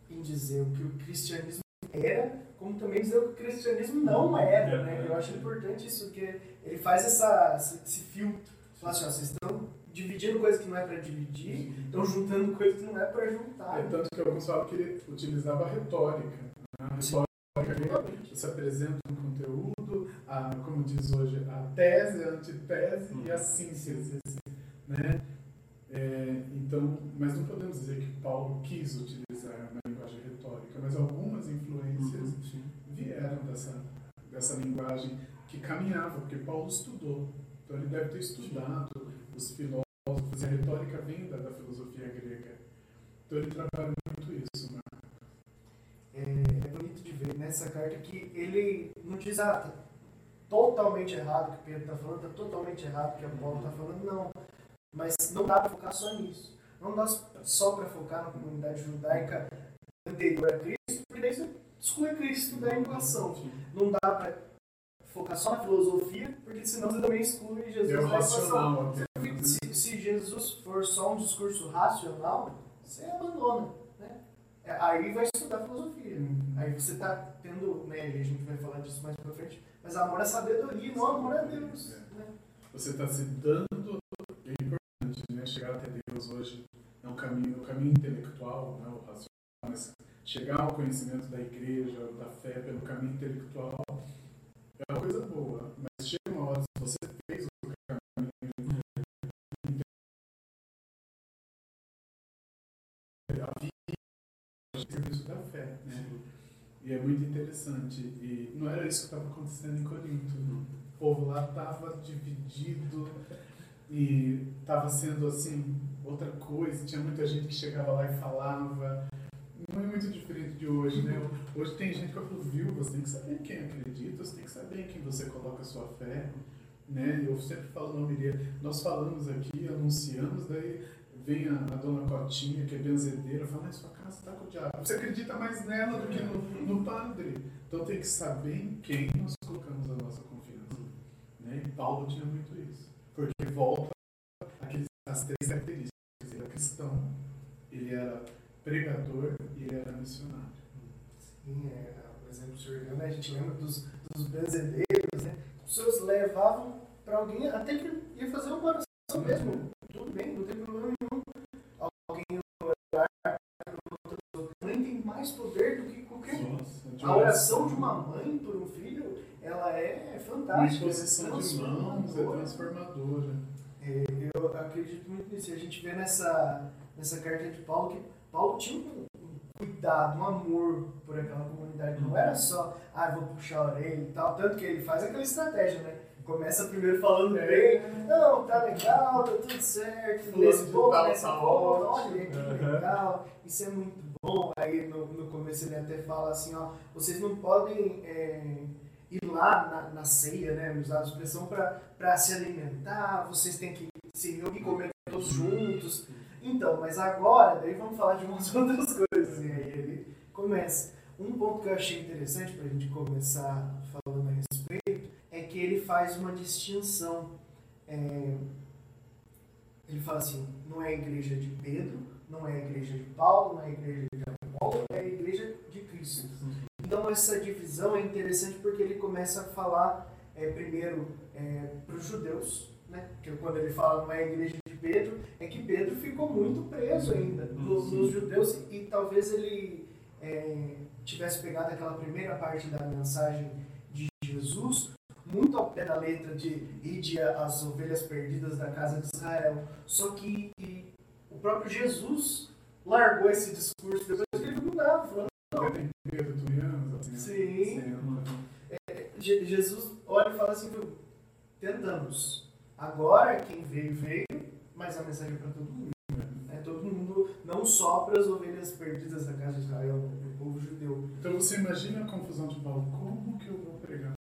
em dizer o que o cristianismo era, como também dizer o que o cristianismo não era, né? Eu acho importante isso, porque ele faz essa, esse filtro. Fala assim, ó, vocês estão dividindo coisas que não é para dividir, estão juntando coisas que não é para juntar. É tanto que alguns falam que ele utilizava a retórica. Né? A retórica que se apresenta um conteúdo, a, como diz hoje, a tese, a antitese e a síntese. Né? É, então, mas não podemos dizer que Paulo quis utilizar uma linguagem retórica, mas algumas influências uhum, vieram dessa, dessa linguagem que caminhava, porque Paulo estudou. Então ele deve ter estudado os filósofos, e a retórica vem da, da filosofia grega. Então ele trabalha muito isso, né? É, é bonito de ver nessa carta que ele não diz, ah, tá totalmente errado o que Pedro está falando, está totalmente errado o que o Paulo está falando, não. Mas não dá para focar só nisso. Não dá só para focar na comunidade judaica anterior a Cristo, porque daí você exclui Cristo da equação. Não dá para focar só na filosofia, porque senão você também exclui Jesus é da equação. Se, se, Jesus for só um discurso racional, você abandona. Né? É, aí vai estudar filosofia. Uhum. Aí você está tendo, né, a gente vai falar disso mais pra frente, mas amor é sabedoria, não amor a Deus. É. Né? Você está se dando, é importante, né? chegar até Deus hoje é um caminho, um caminho intelectual, né? o racional, mas chegar ao conhecimento da igreja, da fé pelo caminho intelectual é uma coisa boa, mas chega uma hora, se você fez a vida serviço da fé, né? E é muito interessante. E não era isso que estava acontecendo em Corinto. O povo lá estava dividido e estava sendo assim outra coisa. Tinha muita gente que chegava lá e falava não é muito diferente de hoje, né? Hoje tem gente que fala, viu, você tem que saber quem acredita, você tem que saber em quem você coloca a sua fé, né? Eu sempre falo na homilia, nós falamos aqui, anunciamos, daí vem a, a, dona Cotinha, que é benzedeira, fala, mas sua casa está com o diabo. Você acredita mais nela do que no, no padre. Então tem que saber em quem nós colocamos a nossa confiança. Né? E Paulo tinha muito isso. Porque volta às três características. Ele era cristão, ele era pregador e ele era missionário. Sim, é, por exemplo, o senhor né, a gente lembra dos, dos benzedeiros, né? As pessoas levavam para alguém, até que ia fazer uma oração mesmo. Tudo bem, não tem problema nenhum. Alguém orar outra pessoa. A mãe tem mais poder do que qualquer. Nossa, A oração de uma mãe por um filho, ela é Uma fantástica. exposição de mãos é transformadora. É, eu acredito muito nisso. A gente vê nessa, nessa carta de Paulo que Paulo tinha um, um cuidado, um amor por aquela comunidade. Não era só, ah, vou puxar a orelha e tal. Tanto que ele faz aquela estratégia, né? Começa primeiro falando bem, não, tá legal, tá tudo certo, Fulano nesse ponto, nessa ótimo. olha que legal, isso é muito bom. Aí no, no começo ele até fala assim, ó, vocês não podem é, ir lá na, na ceia, né, usar a expressão para se alimentar, vocês têm que se reunir e comer todos juntos. Então, mas agora, daí vamos falar de umas outras coisas. E aí ele começa. Um ponto que eu achei interessante para a gente começar falando a respeito é que ele faz uma distinção. É, ele fala assim: não é a igreja de Pedro, não é a igreja de Paulo, não é a igreja de Apolo, é a igreja de Cristo. Então essa divisão é interessante porque ele começa a falar é, primeiro para os judeus, né? Porque quando ele fala não é a igreja de Pedro, é que Pedro ficou muito preso ainda Sim. nos judeus e, e talvez ele é, tivesse pegado aquela primeira parte da mensagem de Jesus muito ao pé da letra de ide as ovelhas perdidas da casa de Israel. Só que o próprio Jesus largou esse discurso depois ele ficou bravo, falando assim, Sim. Je- Jesus olha e fala assim: "Viu, tentamos. Agora quem veio, veio, mas a mensagem é para todo mundo. É todo mundo, não só para as ovelhas perdidas da casa de Israel, do povo judeu. Então você imagina a confusão de Paulo. Como que eu vou pregar?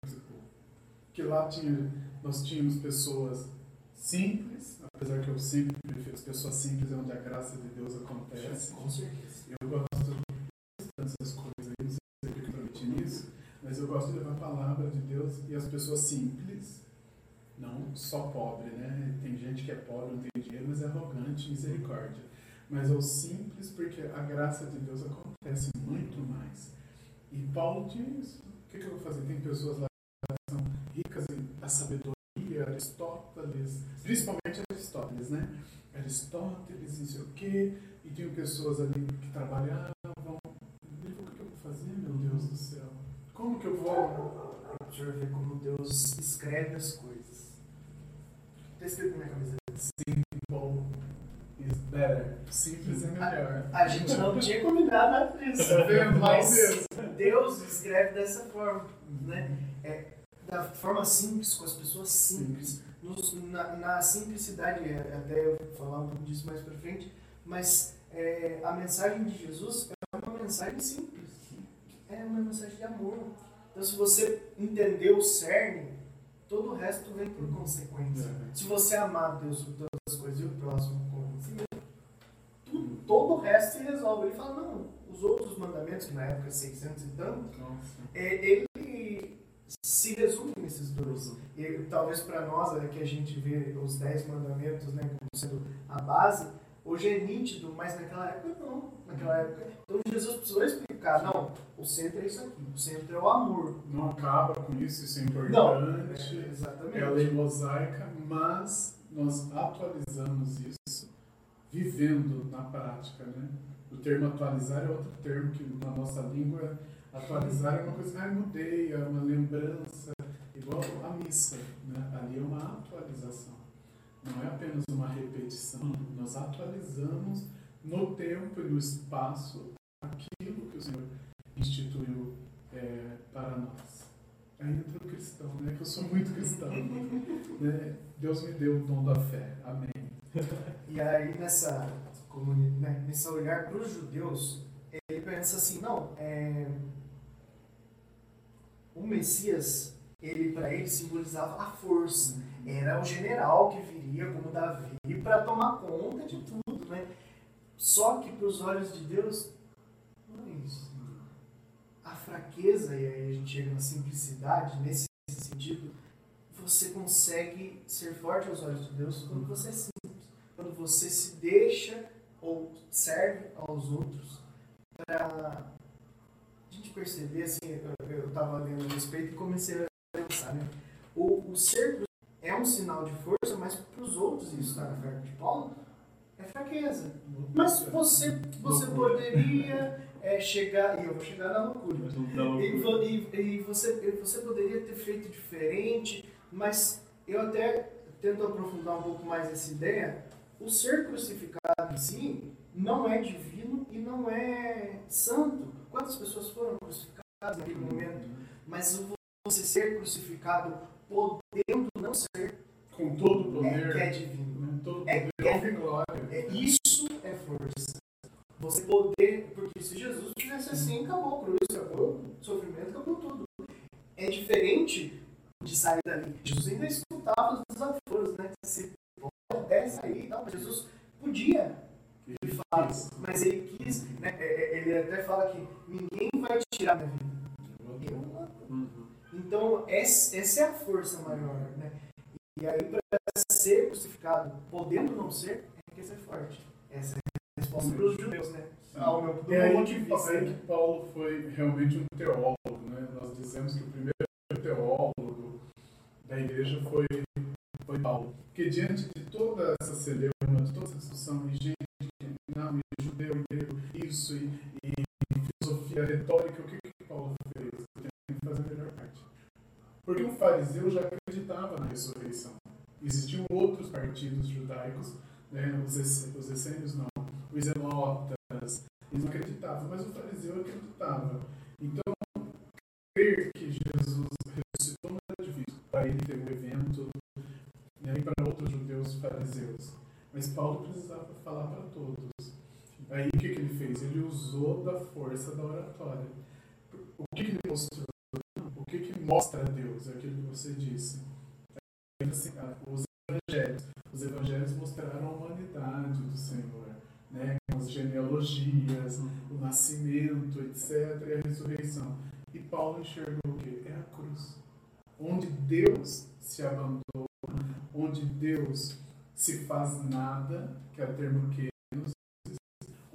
Que lá tinha, nós tínhamos pessoas simples, apesar que eu sempre prefiro as pessoas simples, é onde a graça de Deus acontece. Com certeza. Eu gosto dessas coisas aí, não sei porque eu prometi nisso, mas eu gosto de levar a palavra de Deus e as pessoas simples, não só pobre, né? Tem gente que é pobre, não tem dinheiro, mas é arrogante, misericórdia. Mas os simples, porque a graça de Deus acontece muito mais. E Paulo tinha isso. O que, que eu vou fazer? Tem pessoas lá ricas em- da sabedoria, Aristóteles, principalmente Aristóteles, né? Aristóteles, não sei o quê, e tinham pessoas ali que trabalhavam. Falou, o que eu vou fazer, meu Deus do céu? Como que eu vou? O senhor vê como Deus escreve as coisas. Está escrito na minha camisa. Simple is better. Simples é melhor. A gente não tinha combinado vendo? Mal Mas. Deus escreve dessa forma, né? É, da forma simples, com as pessoas simples. Nos- na, na simplicidade, é, até eu falar um pouco disso mais pra frente, mas é, a mensagem de Jesus é uma mensagem simples. É uma mensagem de amor. Então, se você entender o cerne, todo o resto vem por consequência. É. Se você amar Deus sobre todas as coisas e o próximo como si mesmo, todo o resto se resolve. Ele fala, não, os outros mandamentos, que na época é 600 e tanto, é, ele se resume nesses dois. E talvez para nós, é que a gente vê os 10 mandamentos né, como sendo a base, hoje é nítido, mas naquela época não. Naquela época. Então Jesus precisou explicar, não, o centro é isso aqui, o centro é o amor. Não acaba com isso, isso é Não, importante. é, exatamente. É a lei mosaica, mas nós atualizamos isso vivendo na prática, né? O termo atualizar é outro termo que na nossa língua atualizar é uma coisa, ah, mudei, é uma lembrança, igual a missa, né? Ali é uma atualização. Não é apenas uma repetição, nós atualizamos no tempo e no espaço aquilo que o Senhor instituiu é, para nós. Aí entra o cristão, né? Que eu sou muito cristão. né? Deus me deu o dom da fé. Amém. E aí nessa comunidade, né, nesse olhar para os judeus, ele pensa assim, não, é, o Messias, ele para ele simbolizava a força. Era o general que viria como Davi para tomar conta de tudo, né? Só que para os olhos de Deus, não é isso. A fraqueza, e aí a gente chega na simplicidade, nesse sentido, você consegue ser forte aos olhos de Deus quando você é simples. Quando você se deixa ou serve aos outros para perceber, assim, eu estava lendo a respeito e comecei a pensar, né? O, o ser é um sinal de força, mas para os outros, isso está na carta de Paulo, é fraqueza. Mas você, você poderia é, chegar, e eu vou chegar na loucura, e, e, e você, você poderia ter feito diferente, mas eu até tento aprofundar um pouco mais essa ideia. O ser crucificado em si não é divino e não é santo. Quantas pessoas foram crucificadas naquele momento? Mas você ser crucificado podendo não ser com todo o poder é, que é divino. Né? Todo poder, é, é, glória. É, isso é força. Você poder, porque se Jesus fizesse assim, acabou a cruz, acabou o sofrimento, acabou tudo. É diferente de sair dali. Jesus ainda escutava os desafios, né? Se pode sair e tal, mas Jesus podia. De fato, mas ele quis, né? É, é, ele até fala que ninguém vai tirar minha vida. Eu, uhum. Então, essa, essa é a força maior, né? E aí, para ser crucificado, podendo não ser, é que ser forte. Essa é a resposta para os judeus, né? Ao meu, do é, ponto de vista. É que Paulo foi realmente um teólogo, né? Nós dizemos que o primeiro teólogo da igreja foi, foi Paulo. Porque diante de toda essa celeuma, de toda essa discussão, e gente, judeu, e grego, isso, e, e filosofia retórica, o que, que Paulo fez? Ele tem que fazer a melhor parte. Porque o fariseu já acreditava na ressurreição. Existiam outros partidos judaicos, né, os, os essênios não, os zelotas, eles não acreditavam, mas o fariseu acreditava. Então, crer que Jesus ressuscitou não era difícil. Para ele ter um evento, né, e para outros judeus fariseus. Mas Paulo precisava falar para todos. Aí o que, que ele fez? Ele usou da força da oratória. O que, que ele mostrou? O que, que mostra a Deus? É aquilo que você disse. Assim, os evangelhos. Os evangelhos mostraram a humanidade do Senhor. Né? As genealogias, o nascimento, etc. E a ressurreição. E Paulo enxergou o quê? É a cruz. Onde Deus se abandona, onde Deus se faz nada, que é o termo que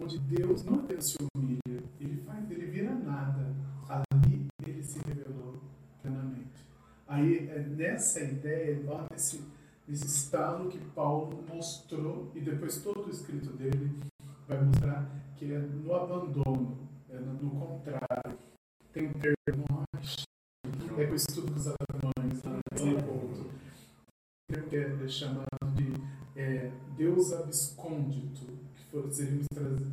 onde Deus não apenas se humilha, ele faz, ele vira nada. Ali ele se revelou plenamente. Aí é nessa ideia, nesse, nesse estado que Paulo mostrou, e depois todo o escrito dele vai mostrar que é no abandono, é no contrário. Tem um termo, é com o estudo dos alemães, né? que é chamado de é, Deus abscôndito, seríamos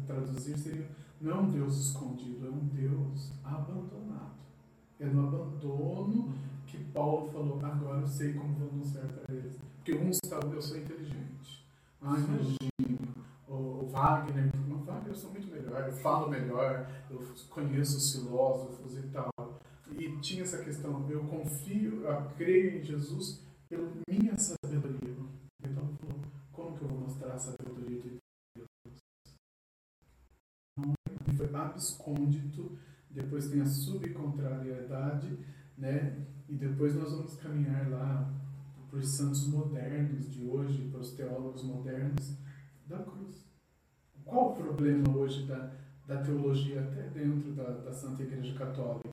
traduzir, seria, não é um Deus escondido, é um Deus abandonado. É no abandono que Paulo falou, agora eu sei como vou anunciar para eles. Porque uns estavam, eu sou inteligente. Ah, imagina. O, Wagner, o Wagner eu sou muito melhor, eu falo melhor, eu conheço os filósofos e tal. E tinha essa questão, eu confio, eu creio em Jesus pela minha sabedoria. Então como que eu vou mostrar a sabedoria de foi abscôndito, depois tem a subcontrariedade, né? E depois nós vamos caminhar lá para os santos modernos de hoje, para os teólogos modernos da cruz. Qual o problema hoje da, da teologia até dentro da, da Santa Igreja Católica?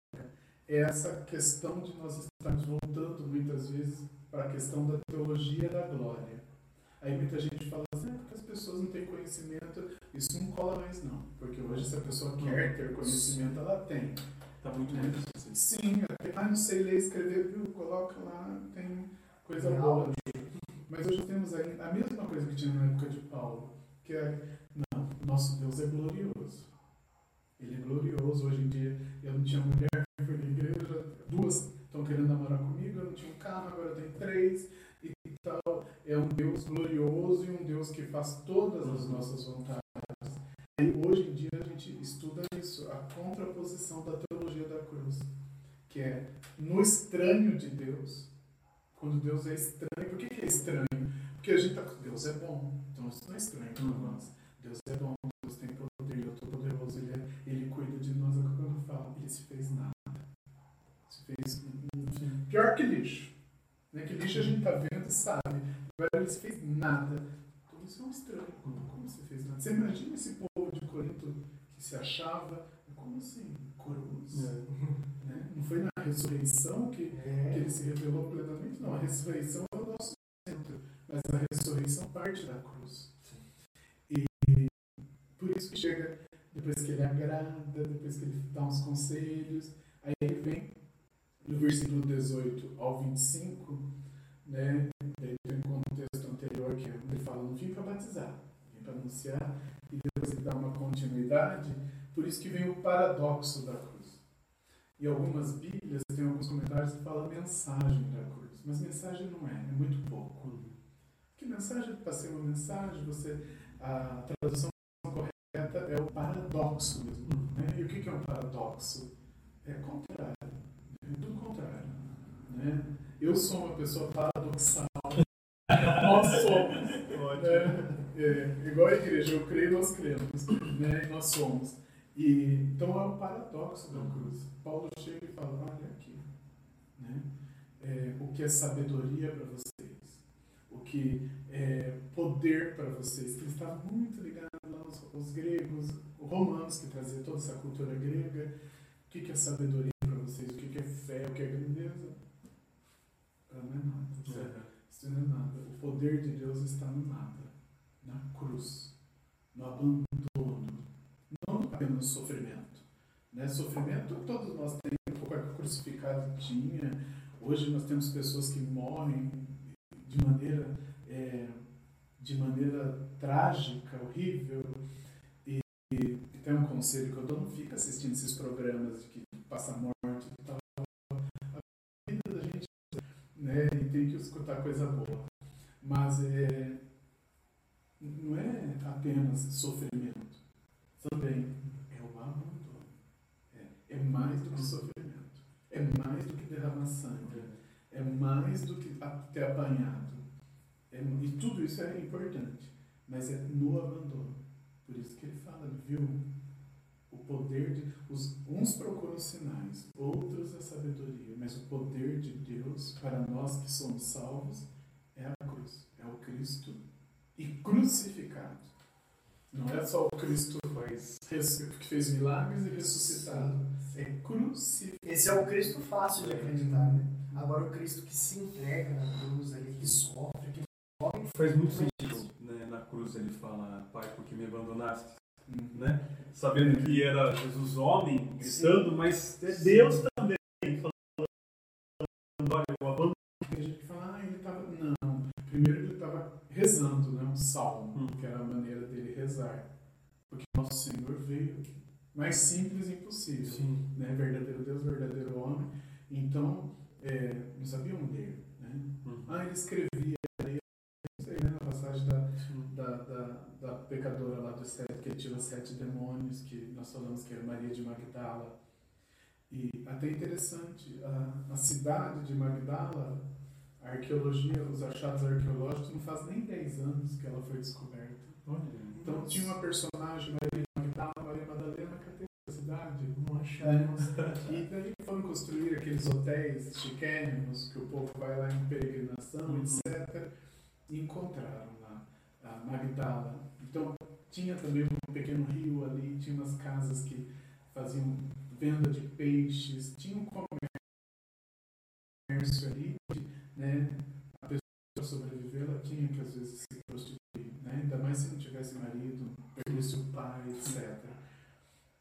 É essa questão de nós estarmos voltando muitas vezes para a questão da teologia da glória. Aí muita gente fala assim, ah, porque as pessoas não têm conhecimento, isso não cola mais não. Porque hoje se a pessoa quer ter conhecimento, ela tem. Está muito mais difícil. Sim, ah, não sei ler, escrever, viu? Coloca lá, tem coisa não. boa. Mas hoje temos aí a mesma coisa que tinha na época de Paulo, que é, não, nosso Deus é glorioso. Ele é glorioso. Hoje em dia, eu não tinha mulher, fui na igreja, duas estão querendo namorar comigo, eu não tinha um carro, agora eu tenho três tal, é um Deus glorioso e um Deus que faz todas as nossas vontades. E hoje em dia a gente estuda isso, a contraposição da teologia da cruz, que é no estranho de Deus. Quando Deus é estranho, por que, que é estranho? Porque a gente tá, Deus é bom, então isso não é estranho para nós. Deus é bom, Deus tem poder, Deus é todo poderoso, ele, é, ele cuida de nós. Quando eu falo, ele se fez nada. Se fez pior que lixo. Né? Que lixo a gente está vendo e sabe. Agora ele fez nada. Então isso é um estranho. Como você fez nada? Você imagina esse povo Corinto que se achava, como assim? Cruz? É. Né? Não foi na ressurreição que, que É. ele se revelou plenamente? Não, a ressurreição é o nosso centro, mas a ressurreição parte da cruz. E por isso que chega, depois que ele agrada, depois que ele dá uns conselhos, aí ele vem no versículo 18 ao 25, né? Ele tem um contexto anterior que ele fala, não batizar, vim para anunciar, e depois ele dá uma continuidade, por isso que vem o paradoxo da cruz. E algumas Bíblias tem alguns comentários que falam mensagem da cruz, mas mensagem não é, é muito pouco. Que mensagem, para ser uma mensagem, você, a tradução correta é o paradoxo mesmo. Né? E o que é um paradoxo? É contrário, é tudo contrário. Né? Eu sou uma pessoa paradoxal. Nós somos. né? É, igual a igreja, eu creio, nós cremos. Né? E nós somos. E, então é o paradoxo da cruz. Paulo chega e fala: olha aqui. Né? É, o que é sabedoria para vocês? O que é poder para vocês? Que está muito ligado aos, aos gregos, os romanos que traziam toda essa cultura grega. O que, que é sabedoria para vocês? O que, que é fé? O que é grandeza? Não é nada. Isso não é nada. O poder de Deus está no nada, na cruz, no abandono, não apenas no sofrimento. Né? Sofrimento todos nós temos, o crucificado tinha. Hoje nós temos pessoas que morrem de maneira, é, de maneira trágica, horrível. E, e tem um conselho que eu dou, não fica assistindo esses programas de que passa morte e tal. A vida da gente né, e tem que escutar coisa boa. Mas é, não é apenas sofrimento, também é o abandono. É, é mais do que sofrimento, é mais do que derramar sangue, é mais do que ter apanhado. É, e tudo isso é importante, mas é no abandono. Por isso que ele fala, viu? O poder de. Os, uns procuram sinais, outros a sabedoria, mas o poder de Deus para nós que somos salvos é a cruz, é o Cristo e crucificado. Não é só o Cristo que fez milagres e ressuscitado, é crucificado. Esse é o Cristo fácil de acreditar, né? Agora o Cristo que se entrega na cruz ali, que sofre, que morre. faz muito sentido, né? Na cruz ele fala, Pai, porque me abandonaste, Hum. né? Sabendo que era Jesus homem gritando, mas é Deus também falando, olha, eu abandono. Tem gente que fala, ah, ele estava. Não, primeiro rezando, né? Um salmo, Hum. que era a maneira dele rezar. Porque nosso Senhor veio. Mais simples impossível. Sim. né? verdadeiro Deus, verdadeiro homem. Então, é, não sabiam ler. Né? Hum. Ah, ele escrevia, aí, né, na passagem da, da, da, da pecadora lá dos sete, que ele tirou sete demônios, que nós falamos que era Maria de Magdala. E até interessante, a, a cidade de Magdala, a arqueologia, os achados arqueológicos, não faz nem 10 anos que ela foi descoberta. Então tinha uma personagem, Maria de Magdala, Maria Madalena, cadê a cidade? Não achamos. E daí foram construir aqueles hotéis chiquérrimos que o povo vai lá em peregrinação, Uhum. etc. E encontraram lá a Magdala. Então tinha também um pequeno rio ali, tinha umas casas que faziam venda de peixes, tinha um comércio ali, né? A pessoa sobreviver, ela tinha que às vezes se prostituir, né? Ainda mais se não tivesse marido, perdesse o pai, etc.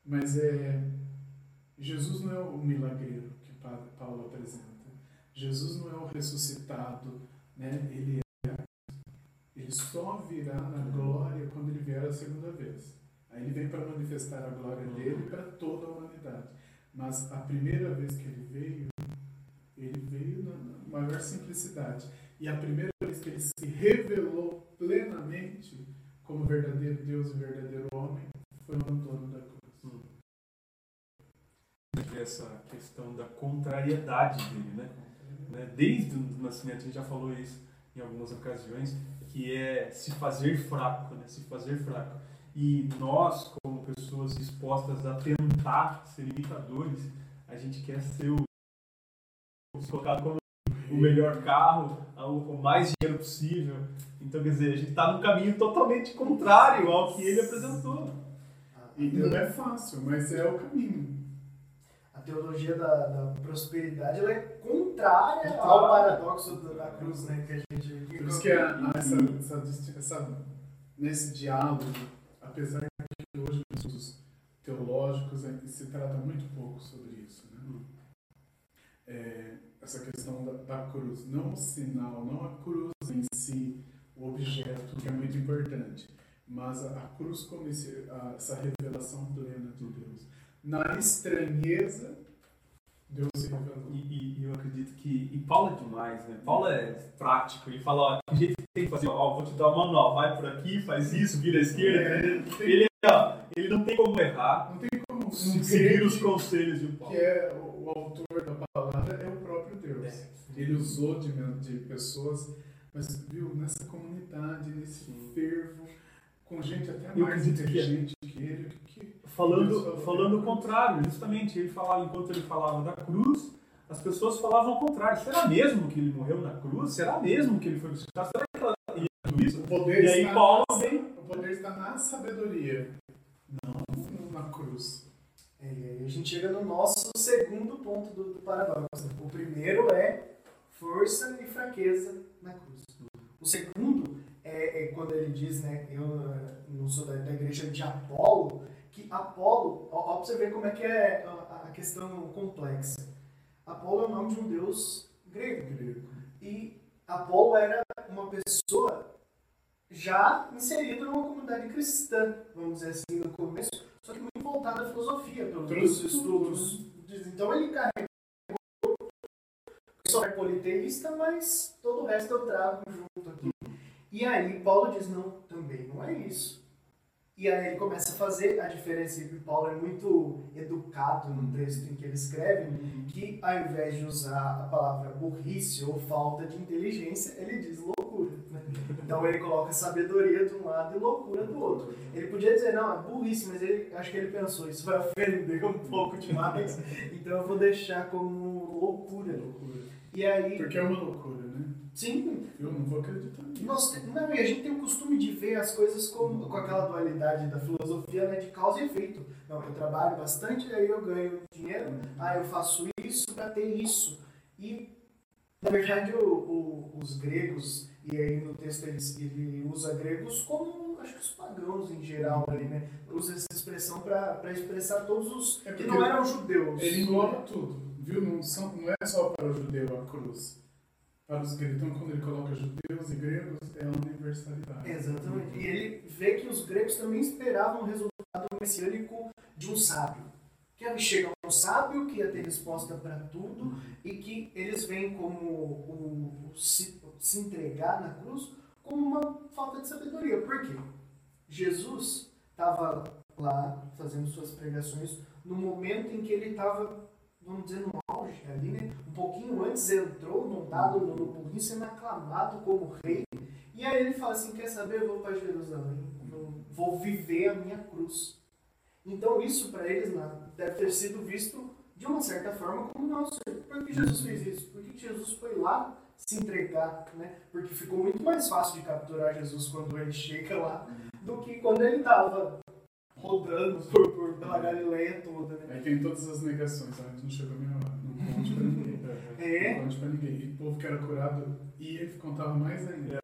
Mas é Jesus não é o milagreiro que Pa- Paulo apresenta. Jesus não é o ressuscitado, né? Ele é. Ele só virá na glória quando ele vier a segunda vez. Aí ele vem para manifestar a glória dele para toda a humanidade. Mas a primeira vez que ele veio, ele veio na maior simplicidade. E a primeira vez que ele se revelou plenamente como verdadeiro Deus e verdadeiro homem foi no abandono da cruz. Essa questão da contrariedade dele, né? né? Desde o nascimento, a gente já falou isso em algumas ocasiões, que é se fazer fraco, né? Se fazer fraco. E nós, como pessoas dispostas a tentar ser imitadores, a gente quer ser o colocado como o melhor carro, o mais dinheiro possível. Então, quer dizer, a gente está num caminho totalmente contrário ao que ele apresentou. E não é fácil, mas é o caminho. A teologia da, da prosperidade ela é contrária ao paradoxo da cruz, né? Que a gente. Por isso que há, há essa, essa, essa, nesse diálogo, apesar de que hoje os estudos teológicos é, se trata muito pouco sobre isso, né? É, essa questão da, da cruz, não o sinal, não a cruz em si, o objeto, que é muito importante, mas a, a cruz como esse, a, essa revelação plena de Deus. Na estranheza, Deus se revelou. E, e, eu acredito que. E Paulo é demais, né? Paulo é prático. Ele fala: ó, que jeito que tem que fazer? Ó, vou te dar uma manual, vai por aqui, faz isso, vira à esquerda. É, ele, ó, ele não tem como errar. Não tem como seguir os conselhos de Paulo. Que é o, autor da palavra é o próprio Deus. É. Ele usou de, de pessoas mas viu, nessa comunidade, nesse fervo, com gente até mais inteligente que, que ele. Que falando falando o contrário, justamente, ele falava, enquanto ele falava da cruz, as pessoas falavam o contrário. Será mesmo que ele morreu na cruz? Será mesmo que ele foi crucificado? Será que ela ia isso? O poder e aí Paulo vem. O poder está na sabedoria, não na cruz. A gente chega no nosso segundo ponto do, do paradoxo. O primeiro é força e fraqueza na cruz. O segundo é, é quando ele diz, né, eu não sou da, da igreja de Apolo, que Apolo, ó, ó pra você ver como é que é a, a questão complexa. Apolo é o nome de um deus grego. grego. E Apolo era uma pessoa já inserida numa comunidade cristã, vamos dizer assim, no começo, só que muito voltada à filosofia, pelos estudos. Então ele carregou só é politeísta, mas todo o resto eu trago junto aqui. E aí Paulo diz, não, também não é isso. E aí ele começa a fazer a diferença, e Paulo é muito educado no texto em que ele escreve, que ao invés de usar a palavra burrice ou falta de inteligência, ele diz loucura. Né? Então ele coloca sabedoria de um lado e loucura do outro. Ele podia dizer, não, é burrice, mas ele, acho que ele pensou, isso vai ofender um pouco demais, então eu vou deixar como loucura. loucura. E aí... Porque é uma loucura, né? Sim. Eu não vou acreditar Nós, não, e a gente tem o costume de ver as coisas com, com aquela dualidade da filosofia né, de causa e efeito. Não, eu trabalho bastante, aí eu ganho dinheiro, aí eu faço isso para ter isso. E, na verdade, o, o, os gregos, e aí no texto ele, ele usa gregos como, acho que os pagãos em geral ali, né? Usa essa expressão para expressar todos os é que não eram judeus. Ele engloba tudo, viu? Não, são, não é só para o judeu a cruz para os gregos. Então, quando ele coloca judeus e gregos, é a universalidade. Exatamente. E ele vê que os gregos também esperavam o resultado messiânico de um sábio. Que ia chegar um sábio que ia ter resposta para tudo uhum. e que eles veem como o se, se entregar na cruz como uma falta de sabedoria. Por quê? Jesus estava lá fazendo suas pregações no momento em que ele estava, vamos dizer, no auge ali, né? Um pouquinho antes entrou montado no, no burrinho, sendo aclamado como rei. E aí ele fala assim: Quer saber? Eu vou para Jerusalém, vou viver a minha cruz. Então, isso para eles né, deve ter sido visto de uma certa forma como nosso. Por que Jesus fez isso? Por que Jesus foi lá se entregar? Né? Porque ficou muito mais fácil de capturar Jesus quando ele chega lá do que quando ele estava rodando por, por, pela Galileia toda. Né? Aí tem todas as negações, a gente não chegou a minha não conte pra ninguém. É. Não conte pra ninguém. E o povo que era curado ia e contava mais ainda.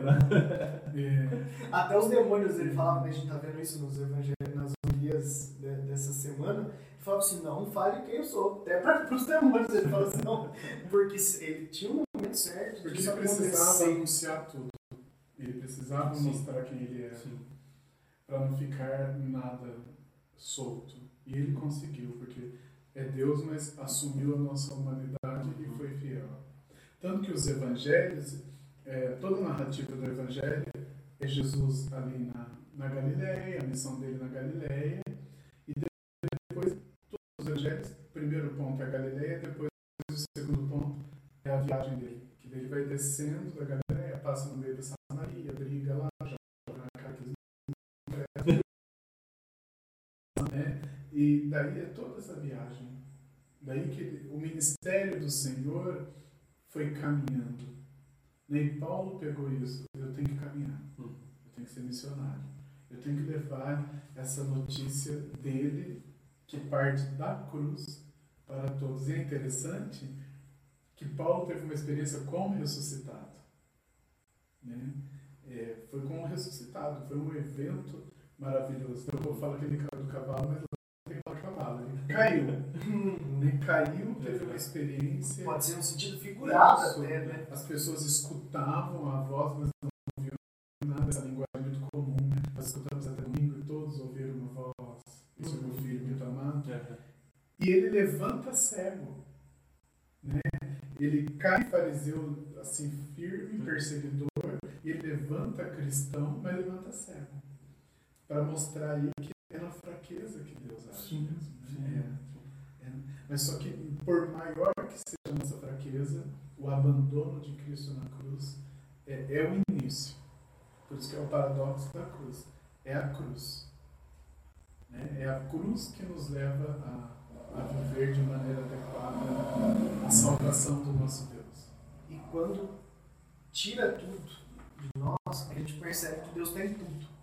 É. Até os demônios, ele falava, a gente tá vendo isso nos evangelhos, nas homilias dessa semana, ele falava assim, não fale quem eu sou. Até para os demônios ele fala assim, não. Porque ele tinha um momento certo. Porque ele precisava anunciar tudo. Ele precisava Sim. mostrar quem ele era. Para não ficar nada solto. E ele conseguiu, porque é Deus, mas assumiu a nossa humanidade e foi fiel. Tanto que os evangelhos, é, toda a narrativa do evangelho é Jesus ali na, na Galileia, a missão dele na Galileia, e depois todos os evangelhos, primeiro ponto é a Galileia, depois o segundo ponto é a viagem dele, que ele vai descendo da Galileia, passa no meio da E daí é toda essa viagem. Daí que o ministério do Senhor foi caminhando. Nem Paulo pegou isso. Eu tenho que caminhar. Hum. Eu tenho que ser missionário. Eu tenho que levar essa notícia dele, que parte da cruz, para todos. E é interessante que Paulo teve uma experiência como ressuscitado. Né? É, foi como ressuscitado. Foi um evento maravilhoso. Então, eu vou falar que ele caiu do cavalo, mas não tem que falar cavalo. Ele caiu. ele caiu, teve uma experiência. Pode ser um sentido figurado Isso. até, né? As pessoas escutavam a voz, mas não ouviam nada dessa linguagem muito comum. né? Nós escutamos até domingo e todos ouviram uma voz. Isso é meu filho muito amado. E ele levanta cego. Né? Ele cai fariseu assim, firme, perseguidor, e ele levanta cristão, mas levanta cego. Para mostrar aí que é na fraqueza que Deus age Sim, mesmo. É, é. Mas só que, por maior que seja a nossa fraqueza, o abandono de Cristo na cruz é, é o início. Por isso que é o paradoxo da cruz. É a cruz. Né? É a cruz que nos leva a, a viver de maneira adequada a salvação do nosso Deus. E quando tira tudo de nós, a gente percebe que Deus tem tudo.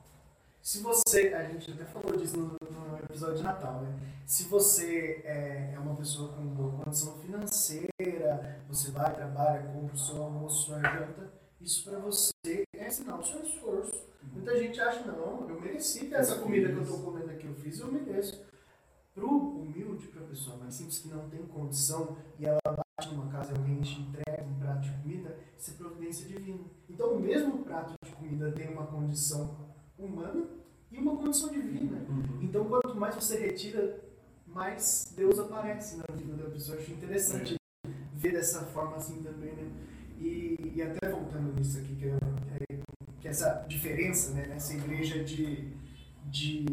Se você, a gente até falou disso no, no episódio de Natal, né? Se você é, é uma pessoa com boa condição financeira, você vai, trabalha, compra o seu almoço, sua janta, isso para você é sinal do seu esforço. Muita gente acha, não, eu mereci ter essa comida que eu estou comendo aqui, eu fiz, eu mereço. Pro humilde, pra pessoa mais simples que não tem condição e ela bate numa casa e alguém te entrega um prato de comida, isso é providência divina. Então, o mesmo prato de comida tem uma condição humana e uma condição divina. Uhum. Então, quanto mais você retira, mais Deus aparece na vida da pessoa. Eu acho interessante ver dessa forma assim também, né? E, e até voltando nisso aqui, que, eu, é, que essa diferença, né? Nessa igreja de, de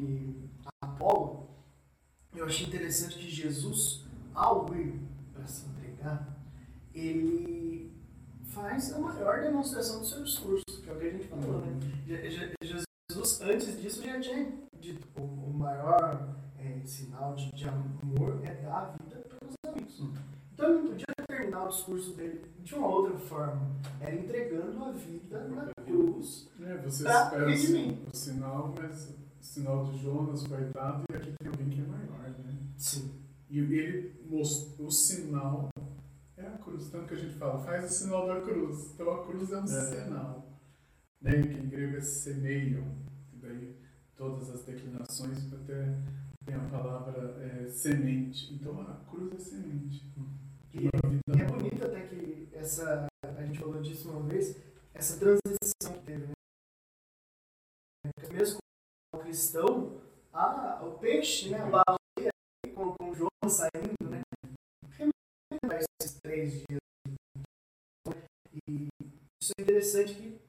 Apolo, eu achei interessante que Jesus, ao ir para se entregar, ele faz a maior demonstração do seu discurso, que é o que a gente falou, né? Je- Je- Jesus, antes disso, já tinha dito o, o maior é, sinal de, de amor é dar a vida pelos amigos. Então ele não podia terminar o discurso dele de uma outra forma. Era entregando a vida na cruz. É, você espera redimir. o, o sinal, mas o sinal de Jonas foi dado e aqui tem alguém que é maior, né? Sim. E ele mostrou o sinal é a cruz. Tanto que a gente fala, faz o sinal da cruz. Então a cruz é um sinal. Né? Que em grego é semeion. Daí todas as declinações até tem a palavra é, semente. Então a cruz é semente. E, vida e é bonito até que essa. A gente falou disso uma vez, essa transição que teve, né? Mesmo com o cristão, a, o peixe, né? A baleia com, com João saindo, né? Rememora esses três dias. E isso é interessante que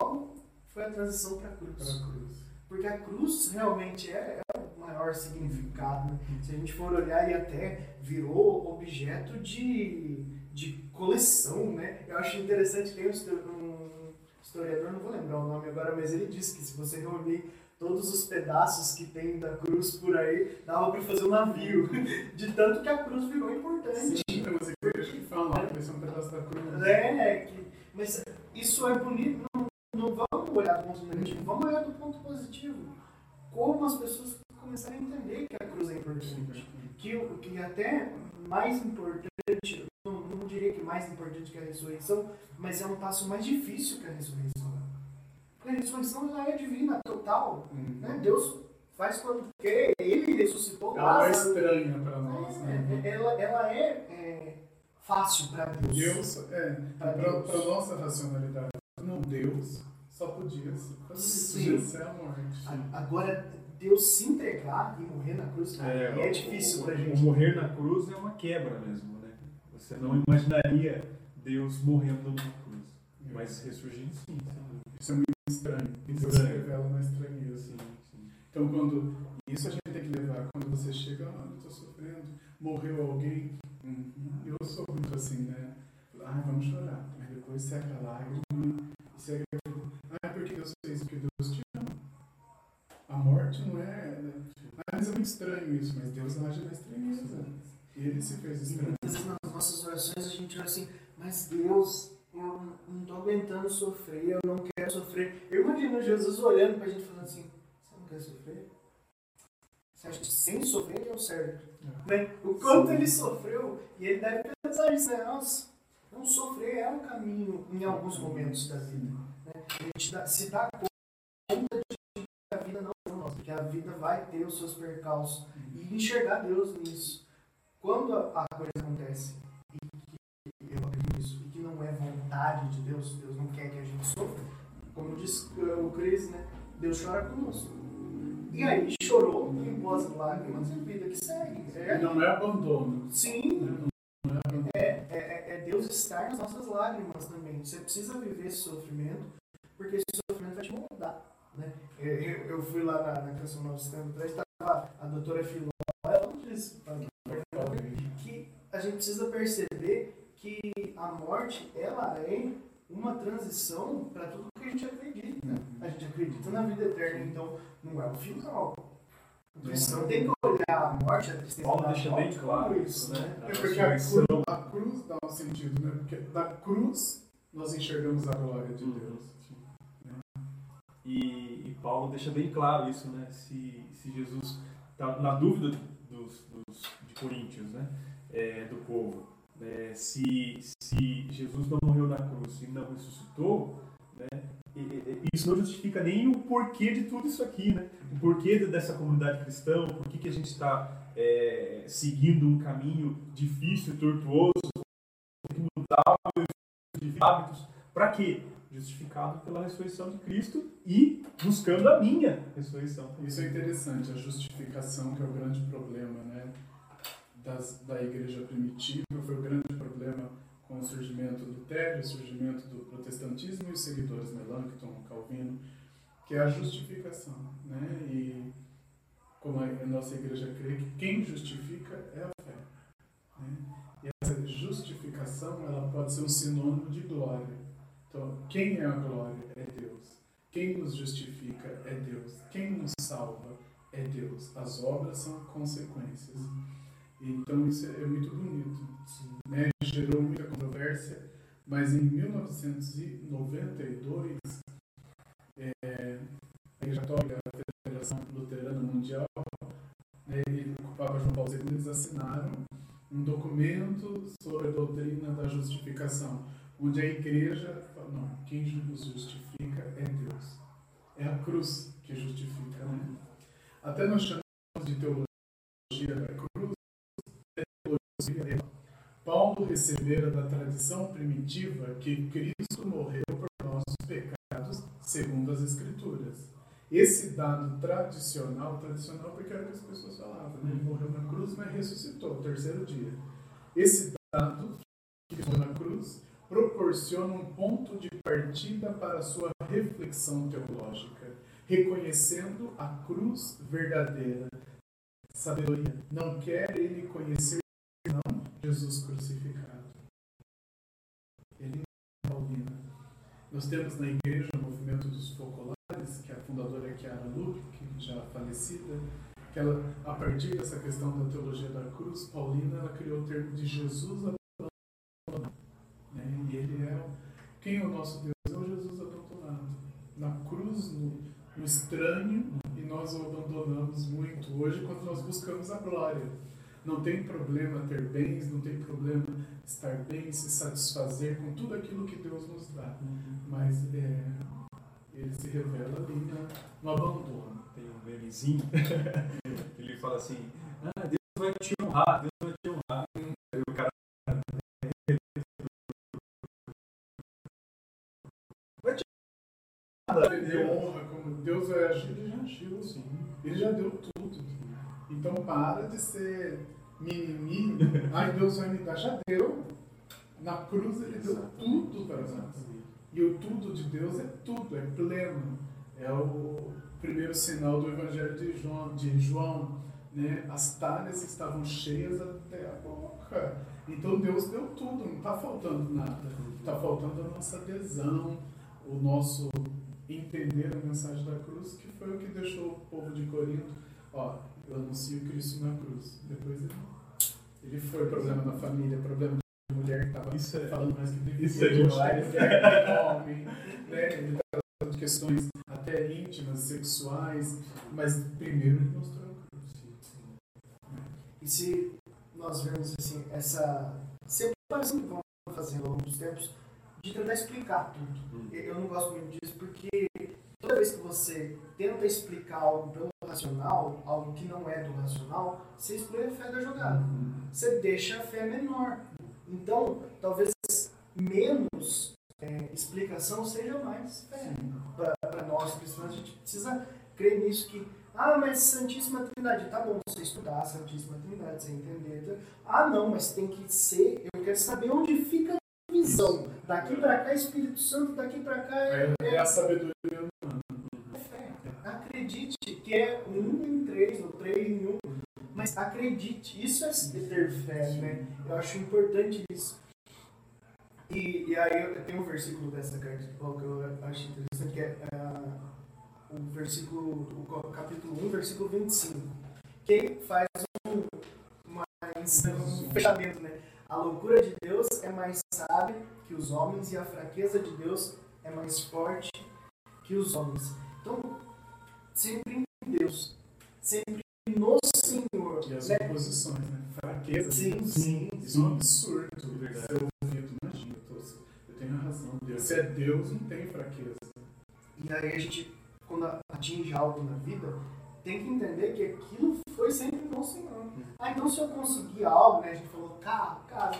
logo foi a transição para a cruz. Cruz. Porque a cruz realmente é, é o maior significado. né? Se a gente for olhar, e até virou objeto de, de coleção, né? Eu acho interessante, tem um histo- historiador, não vou lembrar o nome agora, mas ele disse que se você reunir todos os pedaços que tem da cruz por aí, dava para fazer um navio. De tanto que a cruz virou importante. Sim, umas igrejas que vai ser um pedaço da cruz. É, que, mas isso é bonito. Não, vamos olhar do ponto negativo, vamos olhar do ponto positivo. Como as pessoas começaram a entender que a cruz é importante. Que, que até mais importante, não, não diria que mais importante que a ressurreição, mas é um passo mais difícil que a ressurreição. Porque a ressurreição já é divina, total. Uhum. Né? Deus faz quando quer, ele ressuscitou Ela é estranha para nós, É, né? ela, ela é, é fácil para Deus. Deus, é, para a nossa racionalidade, Deus só podia ser, isso, podia ser a morte. A- Agora, Deus se entregar e morrer na cruz é, é difícil pra o, gente. O morrer na cruz é uma quebra mesmo, né? Você não imaginaria Deus morrendo na cruz. Mas ressurgindo sim. Isso é muito estranho. Deus se revela na estranheza. Sim, sim. Então, quando. Isso a gente tem que levar. Quando você chega, ah, eu estou sofrendo, morreu alguém. Hum, eu sou muito assim, né? Ah, vamos chorar. Mas depois seca a lágrima aquilo. Ah, por que Deus fez? Porque Deus te ama. A morte não é. né? Ah, mas é muito estranho isso, mas Deus age na estranheza. E ele se fez estranho. muitas vezes nas nossas orações a gente ora assim, mas Deus, eu não tô aguentando sofrer, eu não quero sofrer. Eu imagino Jesus olhando pra gente falando assim, você não quer sofrer? Você acha que sem sofrer é o certo? Né? O quanto ele sofreu, e ele deve pensar isso, né? Nossa, não sofrer é um caminho em alguns momentos da vida. Né? A gente dá, se dá conta de que a vida não é nossa, que a vida vai ter os seus percalços e enxergar Deus nisso. Quando a coisa acontece e que eu acredito nisso, e que não é vontade de Deus, Deus não quer que a gente sofra, como disse o Cris, né? Deus chora conosco. E aí chorou, limpou as lágrimas e vida que segue. É, não é abandono. Sim. É, é, é, Deus estar nas nossas lágrimas também. Você precisa viver esse sofrimento, porque esse sofrimento vai te moldar. Né? Eu, eu fui lá na, na Canção Novo Sistema atrás, estava a doutora Filó, ela disse que a gente precisa perceber que a morte ela é uma transição para tudo que a gente acredita. A gente acredita na vida eterna, então não é o final. O cristão tem que olhar a morte, a tristeza Paulo deixa bem claro isso, né? É porque a cruz, a cruz dá um sentido, né? Porque da cruz nós enxergamos a glória de Deus. E, e Paulo deixa bem claro isso, né? Se, se Jesus está na dúvida dos, dos, de Coríntios, né? É, do povo, né? se, se Jesus não morreu na cruz e não ressuscitou, né? Isso não justifica nem o porquê de tudo isso aqui, né? O porquê dessa comunidade cristã, por que a gente está é, seguindo um caminho difícil, tortuoso, tem que mudar os hábitos. Para quê? Justificado pela ressurreição de Cristo e buscando a minha ressurreição. Isso é interessante, a justificação que é o grande problema, né? Das, da igreja primitiva, foi o grande problema com o surgimento do Lutero, o surgimento do protestantismo e os seguidores Melanchthon, Calvino, que é a justificação, né? E como a nossa igreja crê que quem justifica é a fé, né? E essa justificação ela pode ser um sinônimo de glória. Então, quem é a glória é Deus. Quem nos justifica é Deus. Quem nos salva é Deus. As obras são consequências. Então isso é muito bonito. Né? Gerou muita controvérsia, mas em 1992 é, a Igreja Católica, a Federação Luterana Mundial, né, e o Papa João Paulo II eles assinaram um documento sobre a doutrina da justificação, onde a Igreja fala, não, quem nos justifica é Deus. É a cruz que justifica. Né? Até nós chamamos de teologia da cruz Paulo recebera da tradição primitiva que Cristo morreu por nossos pecados, segundo as Escrituras. Esse dado tradicional, tradicional porque era o que as pessoas falavam, né? ele morreu na cruz, mas ressuscitou no terceiro dia. Esse dado, que foi na cruz, proporciona um ponto de partida para a sua reflexão teológica, reconhecendo a cruz verdadeira. Sabedoria. Não quer ele conhecer Jesus crucificado. Ele é Paulina. Nós temos na igreja o movimento dos focolares, que é a fundadora é Chiara Lupe, que já falecida, que ela, a partir dessa questão da teologia da cruz, Paulina, ela criou o termo de Jesus abandonado. Né? E ele é quem é o nosso Deus? É o Jesus abandonado. Na cruz, no, no estranho, e nós o abandonamos muito hoje quando nós buscamos a glória. Não tem problema ter bens, não tem problema estar bem, se satisfazer com tudo aquilo que Deus nos dá. Uhum. Mas é, ele se revela ali no, no abandono. Tem um memezinho, ele fala assim, ah, Deus vai te honrar, Deus vai te honrar. Aí o cara vai te honrar. Ele honra como Deus vai agir, ele já agiu, sim. Ele já deu tudo. Então para de ser mimimi. Ai, Deus vai me dar. Já deu. Na cruz ele deu tudo para nós. E o tudo de Deus é tudo, é pleno. É o primeiro sinal do Evangelho de João. De João né? As talhas estavam cheias até a boca. Então Deus deu tudo, não está faltando nada. Está faltando a nossa adesão, o nosso entender a mensagem da cruz, que foi o que deixou o povo de Corinto. Ó, eu anuncio Cristo na cruz. Depois ele, ele foi problema na família, problema mulher que estava Isso é- falando mais que deveria. isso é mulher, tem homem, né? Ele está falando de questões até íntimas, sexuais, mas primeiro ele mostrou a cruz. E se nós vemos assim, essa separação que vamos fazendo ao longo dos tempos de tentar explicar tudo. Eu não gosto muito disso porque toda vez que você tenta explicar algo pelo racional, algo que não é do racional, você exclui a fé da jogada. Você deixa a fé menor. Então, talvez menos é, explicação seja mais fé. Para nós cristãos, a gente precisa crer nisso que ah, mas Santíssima Trindade, tá bom, você estudar a Santíssima Trindade, você entender. tá? Ah, não, mas tem que ser, eu quero saber onde fica a visão. Daqui para cá, Espírito Santo, daqui para cá é, É, é a sabedoria é que é um em três, ou três em um. Mas acredite, isso é ter fé, né? Eu acho importante isso. E, e aí eu tenho um versículo dessa carta que Paulo que eu acho interessante, que é ah, o versículo, o capítulo 1, versículo 25, que faz um, uma, um fechamento, né? A loucura de Deus é mais sábia que os homens e a fraqueza de Deus é mais forte que os homens. Então, sempre em Deus, sempre no Senhor. e as né? oposições, né? Fraqueza. Sim, sim, Isso é um absurdo. Verdade. Seu ouvido, imagina, eu, tô- eu tenho razão. Deus. Se é Deus, não tem fraqueza. E aí a gente, quando atinge algo na vida, tem que entender que aquilo foi sempre no Senhor. Ah, então se eu conseguir algo, né? A gente falou, carro, casa,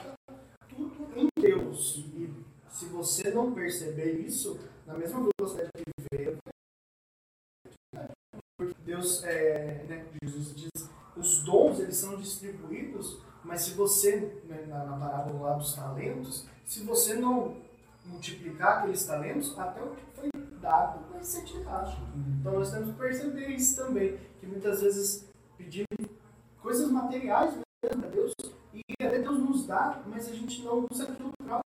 tudo em Deus. E se você não perceber isso, na mesma velocidade que veio, porque Deus, é, né, Jesus diz, os dons eles são distribuídos, mas se você, né, na, na parábola lá dos talentos, se você não multiplicar aqueles talentos, até o que foi dado vai ser tirado. Então nós temos que perceber isso também, que muitas vezes pedimos coisas materiais mesmo a Deus, e até Deus nos dá, mas a gente não usa aquilo para.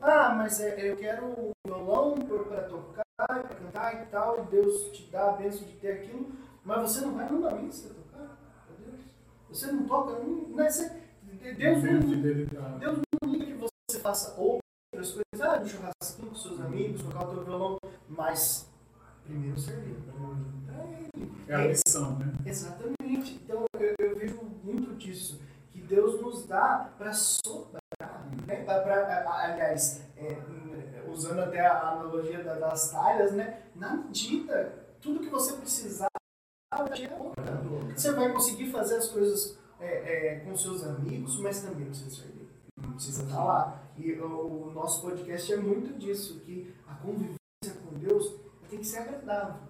Ah, mas é, eu quero o violão para tocar, para cantar e tal, e Deus te dá a bênção de ter aquilo, mas você não vai numa missa tocar Deus. Você não toca, não, não é, Deus não. Deus não liga que você faça outras coisas, ah, no churrasquinho com seus amigos, tocar o teu violão, mas primeiro servir Ele. É a missão, né? Exatamente. Então eu, eu vejo muito disso, que Deus nos dá para sobrar. Né? Pra, pra- aliás, é, usando até a analogia da- das talhas, né? na medida, tudo que você precisar. Você vai conseguir fazer as coisas é, é, com seus amigos, mas também precisa servir. Precisa estar lá. E o, o nosso podcast é muito disso, que a convivência com Deus tem que ser agradável.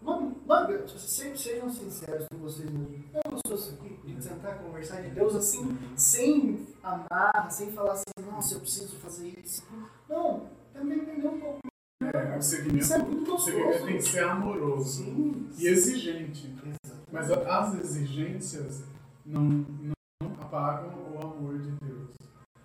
Não, não, vocês sempre sejam sinceros com vocês mesmos. Eu gostoso isso aqui, de sentar, conversar de Deus assim, sem amarra, sem falar assim, nossa, eu preciso fazer isso. Não, também entender um pouco. É, o segmento, Isso é muito o segmento tem que ser amoroso Sim. e exigente. Mas as exigências não, não apagam o amor de Deus.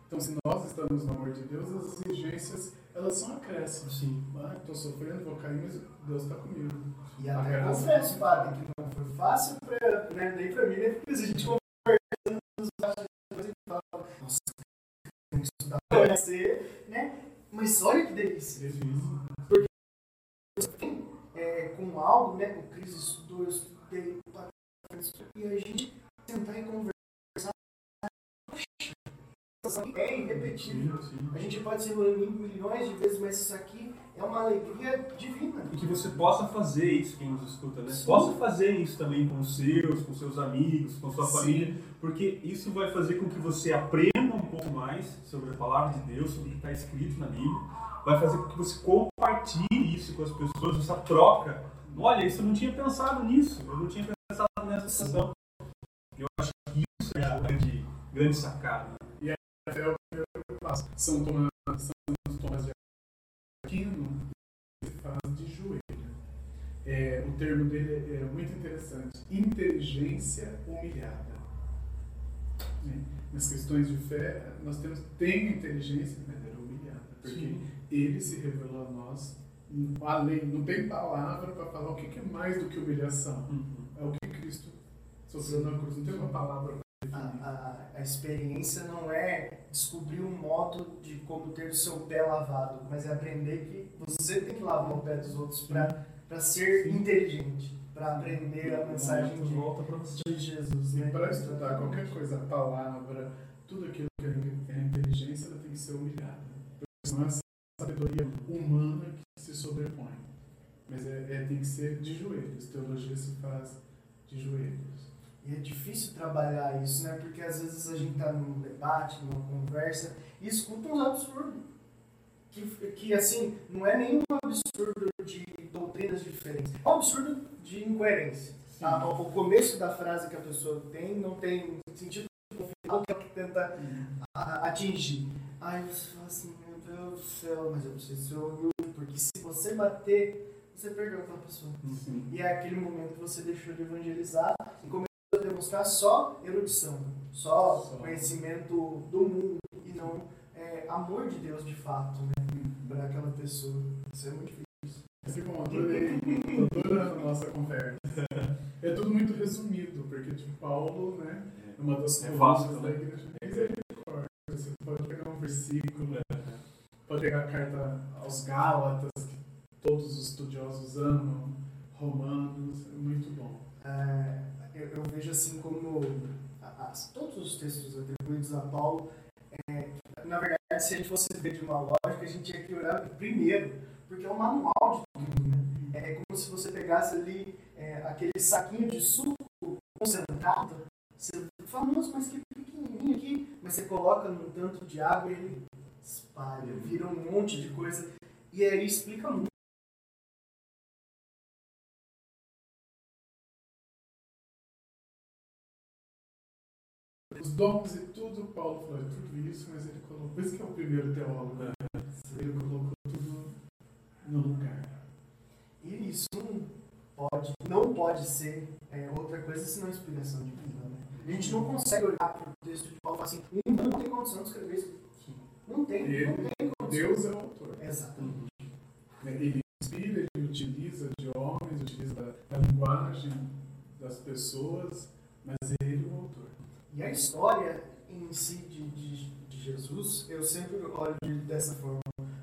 Então, se nós estamos no amor de Deus, as exigências elas são acréscimos. Sim. Ah, estou sofrendo, vou cair, mas Deus está comigo. E até Agradeço. confesso, padre, que não foi fácil pra, né, nem pra mim, nem pra a gente conversando nos bastidores e fala, nossa, tem que estudar ser, né? Mas olha que delícia. Difícil. tem é, com algo, né? O Cris estudou, eu estudei, e a gente tentar e conversar. É irrepetível. A gente pode se reunir milhões de vezes, mas isso aqui é uma alegria divina. E que você possa fazer isso, quem nos escuta, né? Sim. Possa fazer isso também com os seus, com seus amigos, com sua Sim. família, porque isso vai fazer com que você aprenda um pouco mais sobre a palavra de Deus, sobre o que está escrito na Bíblia, vai fazer com que você compartilhe isso com as pessoas, essa troca. Olha, isso eu não tinha pensado nisso, eu não tinha pensado nessa situação. Eu acho que isso é a grande, grande sacada. É o primeiro passo. São Tomás, São Tomás de Aquino ele faz de joelho. É, o termo dele é muito interessante. Inteligência humilhada. Né? Nas questões de fé, nós temos tem inteligência, mas era humilhada. Porque Sim. ele se revelou a nós além, não tem palavra para falar o que é mais do que humilhação. Uhum. É o que Cristo sofreu na cruz. Não tem uma palavra A, a, a, experiência não é descobrir um modo de como ter o seu pé lavado, mas é aprender que você tem que lavar o pé dos outros para ser inteligente, para aprender a mensagem de, volta de Jesus. Né? Para estudar qualquer coisa, a palavra, tudo aquilo que é inteligência, ela tem que ser humilhada. Porque senão é sabedoria humana que se sobrepõe. Mas é, é, tem que ser de joelhos. Teologia se faz de joelhos. E é difícil trabalhar isso, né? Porque às vezes a gente está num debate, numa conversa, e escuta uns absurdos. Que, que assim, não é nenhum absurdo de doutrinas diferentes. É um absurdo de incoerência. Tá? O começo da frase que a pessoa tem não tem sentido no final que ela tenta atingir. Aí você fala assim, meu Deus do céu, mas eu preciso ser humilde, porque se você bater, você perdeu aquela pessoa. Sim. E é aquele momento que você deixou de evangelizar e começou demonstrar só erudição, só, só. conhecimento do mundo e não é, amor de Deus de fato, né? Para aquela pessoa. Isso é muito difícil. Assim como adorei toda a nossa conversa. É tudo muito resumido, porque tipo, Paulo, né? É uma das é fácil, da igreja. Você pode pegar um versículo, pode pegar a carta aos Gálatas, que todos os estudiosos amam, Romanos, é muito bom. É, eu, eu vejo assim como as, todos os textos atribuídos a Paulo, é, na verdade, se a gente fosse ver de uma lógica, a gente tinha que olhar primeiro, porque é um manual de tudo. Né? É, como se você pegasse ali é, aquele saquinho de suco concentrado, nossa, mas que pequenininho aqui, mas você coloca num tanto de água e ele espalha, vira um monte de coisa, e aí explica muito os dons e tudo, Paulo falou, é tudo isso, mas ele colocou, por isso que é o primeiro teólogo, né? ele colocou tudo no lugar. E isso não pode, não pode ser é, outra coisa senão inspiração divina. Né? A gente não consegue olhar para o texto de Paulo e falar assim, um não tem condição de escrever isso aqui. Não tem, ele, não tem condição. Deus é o autor. Exatamente. Ele inspira, ele utiliza de homens, utiliza da, da linguagem das pessoas, mas ele é o autor. E a história em si de, de, de Jesus, eu sempre olho dessa forma.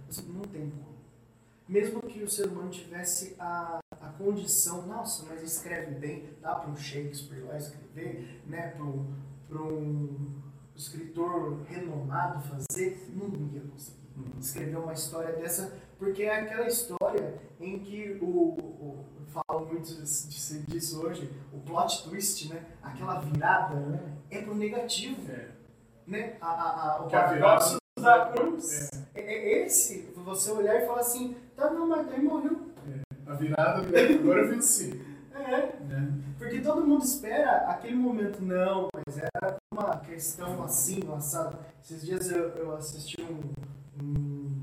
Assim, não tem como. Mesmo que o ser humano tivesse a, a condição, nossa, mas escreve bem, dá para um Shakespeare lá escrever, né, para um escritor renomado fazer, não ia conseguir. Escrever uma história dessa, porque é aquela história em que o, o falo muito disso, disso hoje, o plot twist, né? Aquela virada né? é pro negativo. É. Né? A, a, a, o paradoxo da cruz é. É, é. esse, você olhar e falar assim, tá, não, mas daí morreu. É. A virada, agora eu venci. É. Né? Porque todo mundo espera aquele momento, não, mas era uma questão assim, assado. Esses dias eu, eu assisti um, um,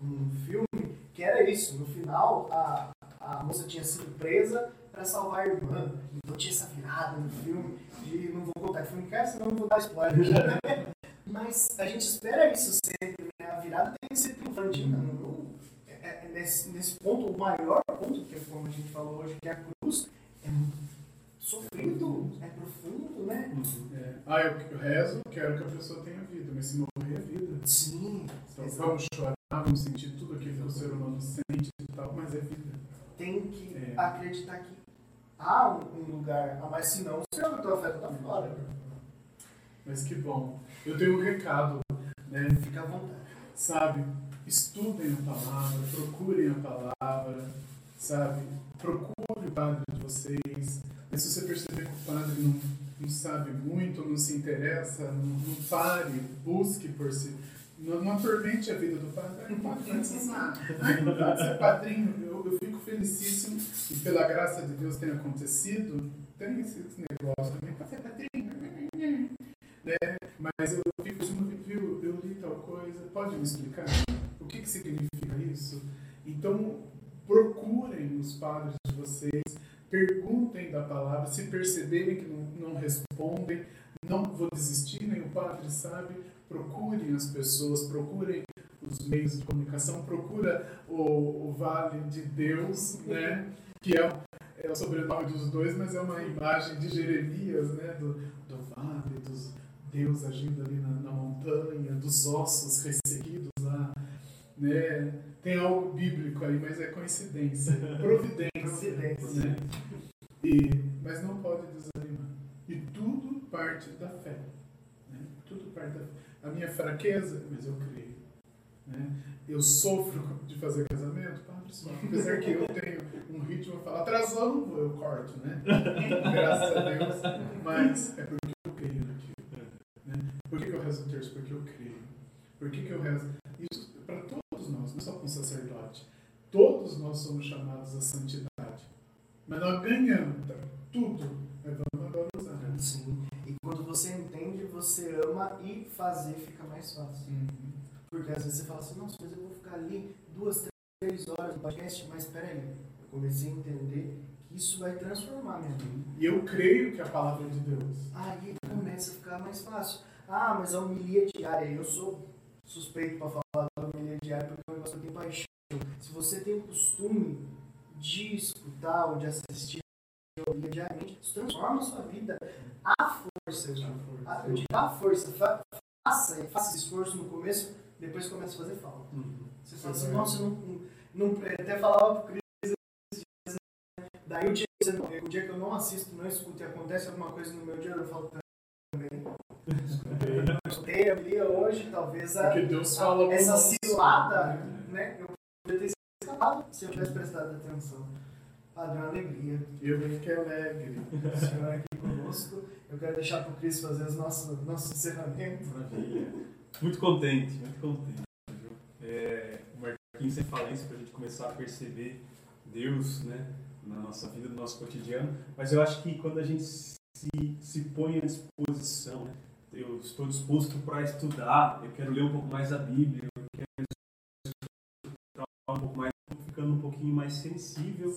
um filme que era isso. No final, a, a moça tinha sido presa para salvar a irmã. Então tinha essa virada no filme. E não vou contar que filme que é, senão não vou dar spoiler. Mas a gente espera isso sempre, né? A virada tem que ser triunfante. Né? É, é, nesse, nesse ponto, o maior ponto, que é como a gente falou hoje, que é a cruz, é sofrido, é profundo, né? É. Ah, eu rezo, quero que a pessoa tenha vida, mas se morrer é vida. Sim. Então vamos chorar, vamos sentir tudo aquilo que o ser humano sente e tal, mas é vida tem que é. acreditar que há um, lugar a mais, senão o seu afeto está fora. Mas que bom. Eu tenho um recado, né? Fica à vontade. Sabe, estudem a palavra, procurem a palavra, sabe? Procure o padre de vocês. Mas se você perceber que o padre não, não sabe muito, não se interessa, não, não pare, busque por si não, não atormente a vida do padre. Não pode ser padrinho. Eu, eu fico felicíssimo e pela graça de Deus tem acontecido. Tem esse, esse negócio também, pode ser padrinho. Né? Mas eu fico viu, eu li tal coisa, pode me explicar? O que, que significa isso? Então, procurem os padres de vocês, perguntem da palavra, se perceberem que não, não respondem, não vou desistir, nem o padre sabe, procurem as pessoas, procurem os meios de comunicação, procura o, o Vale de Deus, né? que é, é o sobrenome dos dois, mas é uma imagem de Jeremias, né? Do, do vale, dos Deus agindo ali na, na montanha, dos ossos ressequidos lá. Né? Tem algo bíblico aí, mas é coincidência, providência. Providência. Né? E, mas não pode desanimar. Parte da fé. Né? Tudo parte da fé. A minha fraqueza, mas eu creio. Né? Eu sofro de fazer casamento, apesar que eu tenho um ritmo, eu falo, atrasou, não vou, eu corto, né? Graças a Deus. Mas é porque eu creio naquilo. Né? Por que, que eu rezo o terço? Porque eu creio. Por que, que eu rezo? Isso para todos nós, não só com o sacerdote. Todos nós somos chamados à santidade. Mas nós ganhamos tudo. Mas vamos agora usar. Sim. Quando você entende, você ama e fazer fica mais fácil. Uhum. Porque às vezes você fala assim, nossa, mas eu vou ficar ali duas, três horas no podcast, mas peraí, eu comecei a entender que isso vai transformar minha vida. E eu creio que é a palavra de Deus. Aí começa a ficar mais fácil. Ah, mas a homilia diária, eu sou suspeito para falar da homilia diária porque é um negócio que eu tenho paixão. Se você tem o costume de escutar ou de assistir homilia diariamente, isso transforma a sua vida. A força, eu. A- eu digo a força. Fa- Faça, faça esse esforço no começo, depois começa a fazer falta. Você fala assim, nossa, eu não, não, não- até falava pro Cris dias, né? Daí o dia, que não- o dia que eu não assisto, não escuto e acontece alguma coisa no meu dia, eu falo também. Eu escutei a Bíblia hoje, talvez a, a- essa cilada, né? né? Eu poderia ter escapado se eu tivesse prestado atenção. Padre, uma alegria. Eu fiquei alegre. O senhor aqui conosco. Eu quero deixar para o Cris fazer os nossos, nossos encerramentos. Maravilha. Muito contente, muito contente. É, o Marquinhos sempre fala isso para a gente começar a perceber Deus né, na nossa vida, no nosso cotidiano. Mas eu acho que quando a gente se, se põe à disposição, né, eu estou disposto para estudar, eu quero ler um pouco mais a Bíblia, eu quero estudar um pouco mais, ficando um pouquinho mais sensível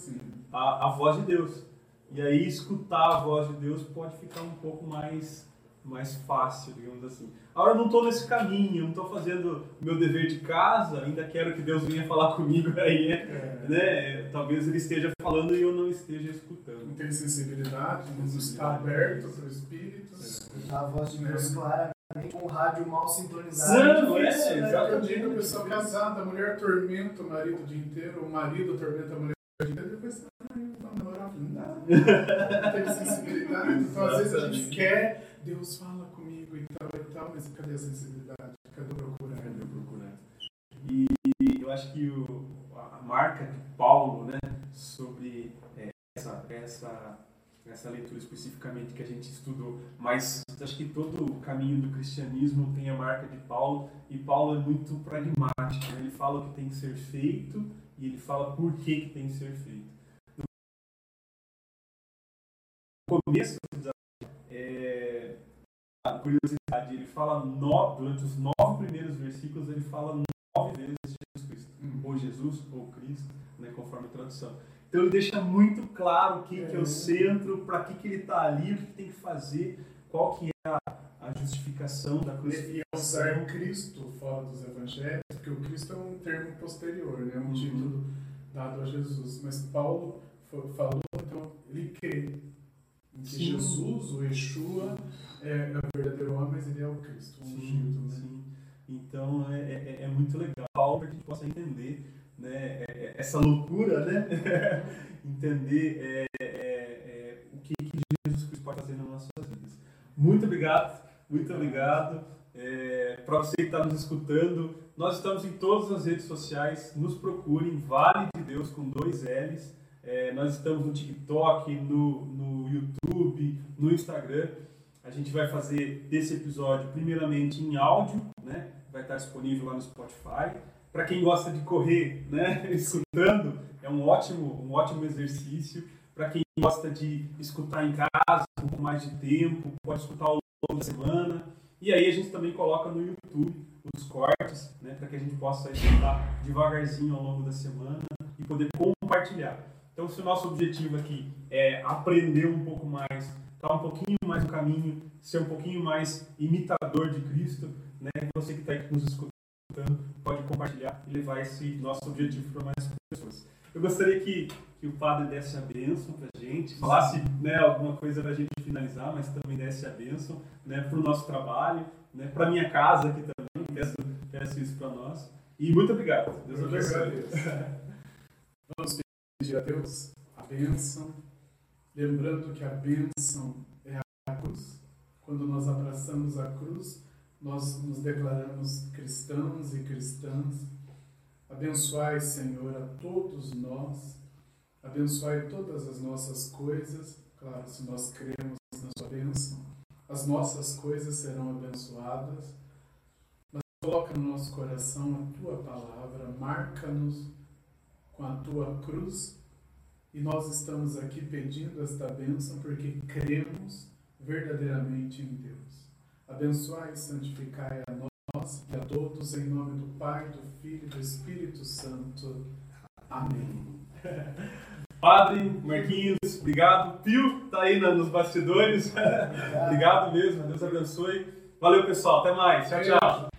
à, à voz de Deus. E aí escutar a voz de Deus pode ficar um pouco mais mais fácil, digamos assim. Agora eu não estou nesse caminho, eu não estou fazendo meu dever de casa, ainda quero que Deus venha falar comigo aí, É, né? Talvez ele esteja falando e eu não esteja escutando. não tem sensibilidade, não está aberto para o Espírito. A voz de Deus claramente com o rádio mal sintonizado. É, difícil, né? Exato, eu digo, a pessoa casada, a mulher tormenta o marido o dia inteiro, o marido tormenta a mulher o dia inteiro, depois namorar. Não tem sensibilidade. Então, às vezes a gente quer, Deus fala comigo e tal e tal, mas cadê a sensibilidade? Cadê o procurar? Cadê o procurar? E eu acho que o, a marca de Paulo, né, sobre é, essa, essa, essa leitura especificamente que a gente estudou, mas acho que todo o caminho do cristianismo tem a marca de Paulo, e Paulo é muito pragmático, né? ele fala o que tem que ser feito e ele fala por que, que tem que ser feito. No começo é, a curiosidade, ele fala no, durante os nove primeiros versículos, ele fala nove vezes Jesus Cristo, ou Jesus, ou Cristo, né, conforme a tradução. Então ele deixa muito claro o que, que é o centro, para que, que ele está ali, o que, tem que fazer, qual que é a, a justificação da E crucificação. usar Cristo fora dos evangelhos, porque o Cristo é um termo posterior, né? um Uhum. título dado a Jesus. Mas Paulo fa- falou, então, ele crê em que Sim. Jesus, o Yeshua, é, é o verdadeiro homem, mas ele é o Cristo, o ungido. Né? sim. Então é, é, é muito legal para que a gente possa entender né, é- é- essa loucura, né? entender é, é, é, o que, que Jesus Cristo pode fazer nas nossas vidas. Muito obrigado, muito obrigado. para você que está nos escutando, nós estamos em todas as redes sociais, nos procurem, Vale de Deus com dois L's. É, nós estamos no TikTok, no, no YouTube, no Instagram. A gente vai fazer esse episódio primeiramente em áudio, né? Vai estar disponível lá no Spotify. Para quem gosta de correr, né? Escutando, é um ótimo, um ótimo exercício. Para quem gosta de escutar em casa, um pouco mais de tempo, pode escutar ao longo da semana. E aí a gente também coloca no YouTube os cortes, né? Para que a gente possa escutar devagarzinho ao longo da semana e poder compartilhar. Então, se o nosso objetivo aqui é aprender um pouco mais, estar um pouquinho mais no caminho, ser um pouquinho mais imitador de Cristo, né? Você que está aqui nos escutando pode compartilhar e levar esse nosso objetivo para mais pessoas. Eu gostaria que que o padre desse a bênção para a gente, falasse né, alguma coisa para a gente finalizar, mas também desse a bênção né, para o nosso trabalho, né, para minha casa aqui também, peço, peço isso para nós. E muito obrigado. Deus abençoe. Vamos pedir a Deus a bênção, lembrando que a bênção é a cruz. Quando nós abraçamos a cruz, nós nos declaramos cristãos e cristãs. Abençoai, Senhor, a todos nós. Abençoai todas as nossas coisas. Claro, se nós cremos na Sua bênção, as nossas coisas serão abençoadas. Mas coloca no nosso coração a Tua palavra, marca-nos com a Tua cruz. E nós estamos aqui pedindo esta bênção porque cremos verdadeiramente em Deus. Abençoai e santificai a nós e a todos, em nome do Pai, do Filho e do Espírito Santo. Amém. Padre, Marquinhos, obrigado. Pio tá aí nos bastidores. obrigado mesmo, Deus abençoe. Valeu, pessoal. Até mais. Tchau, tchau.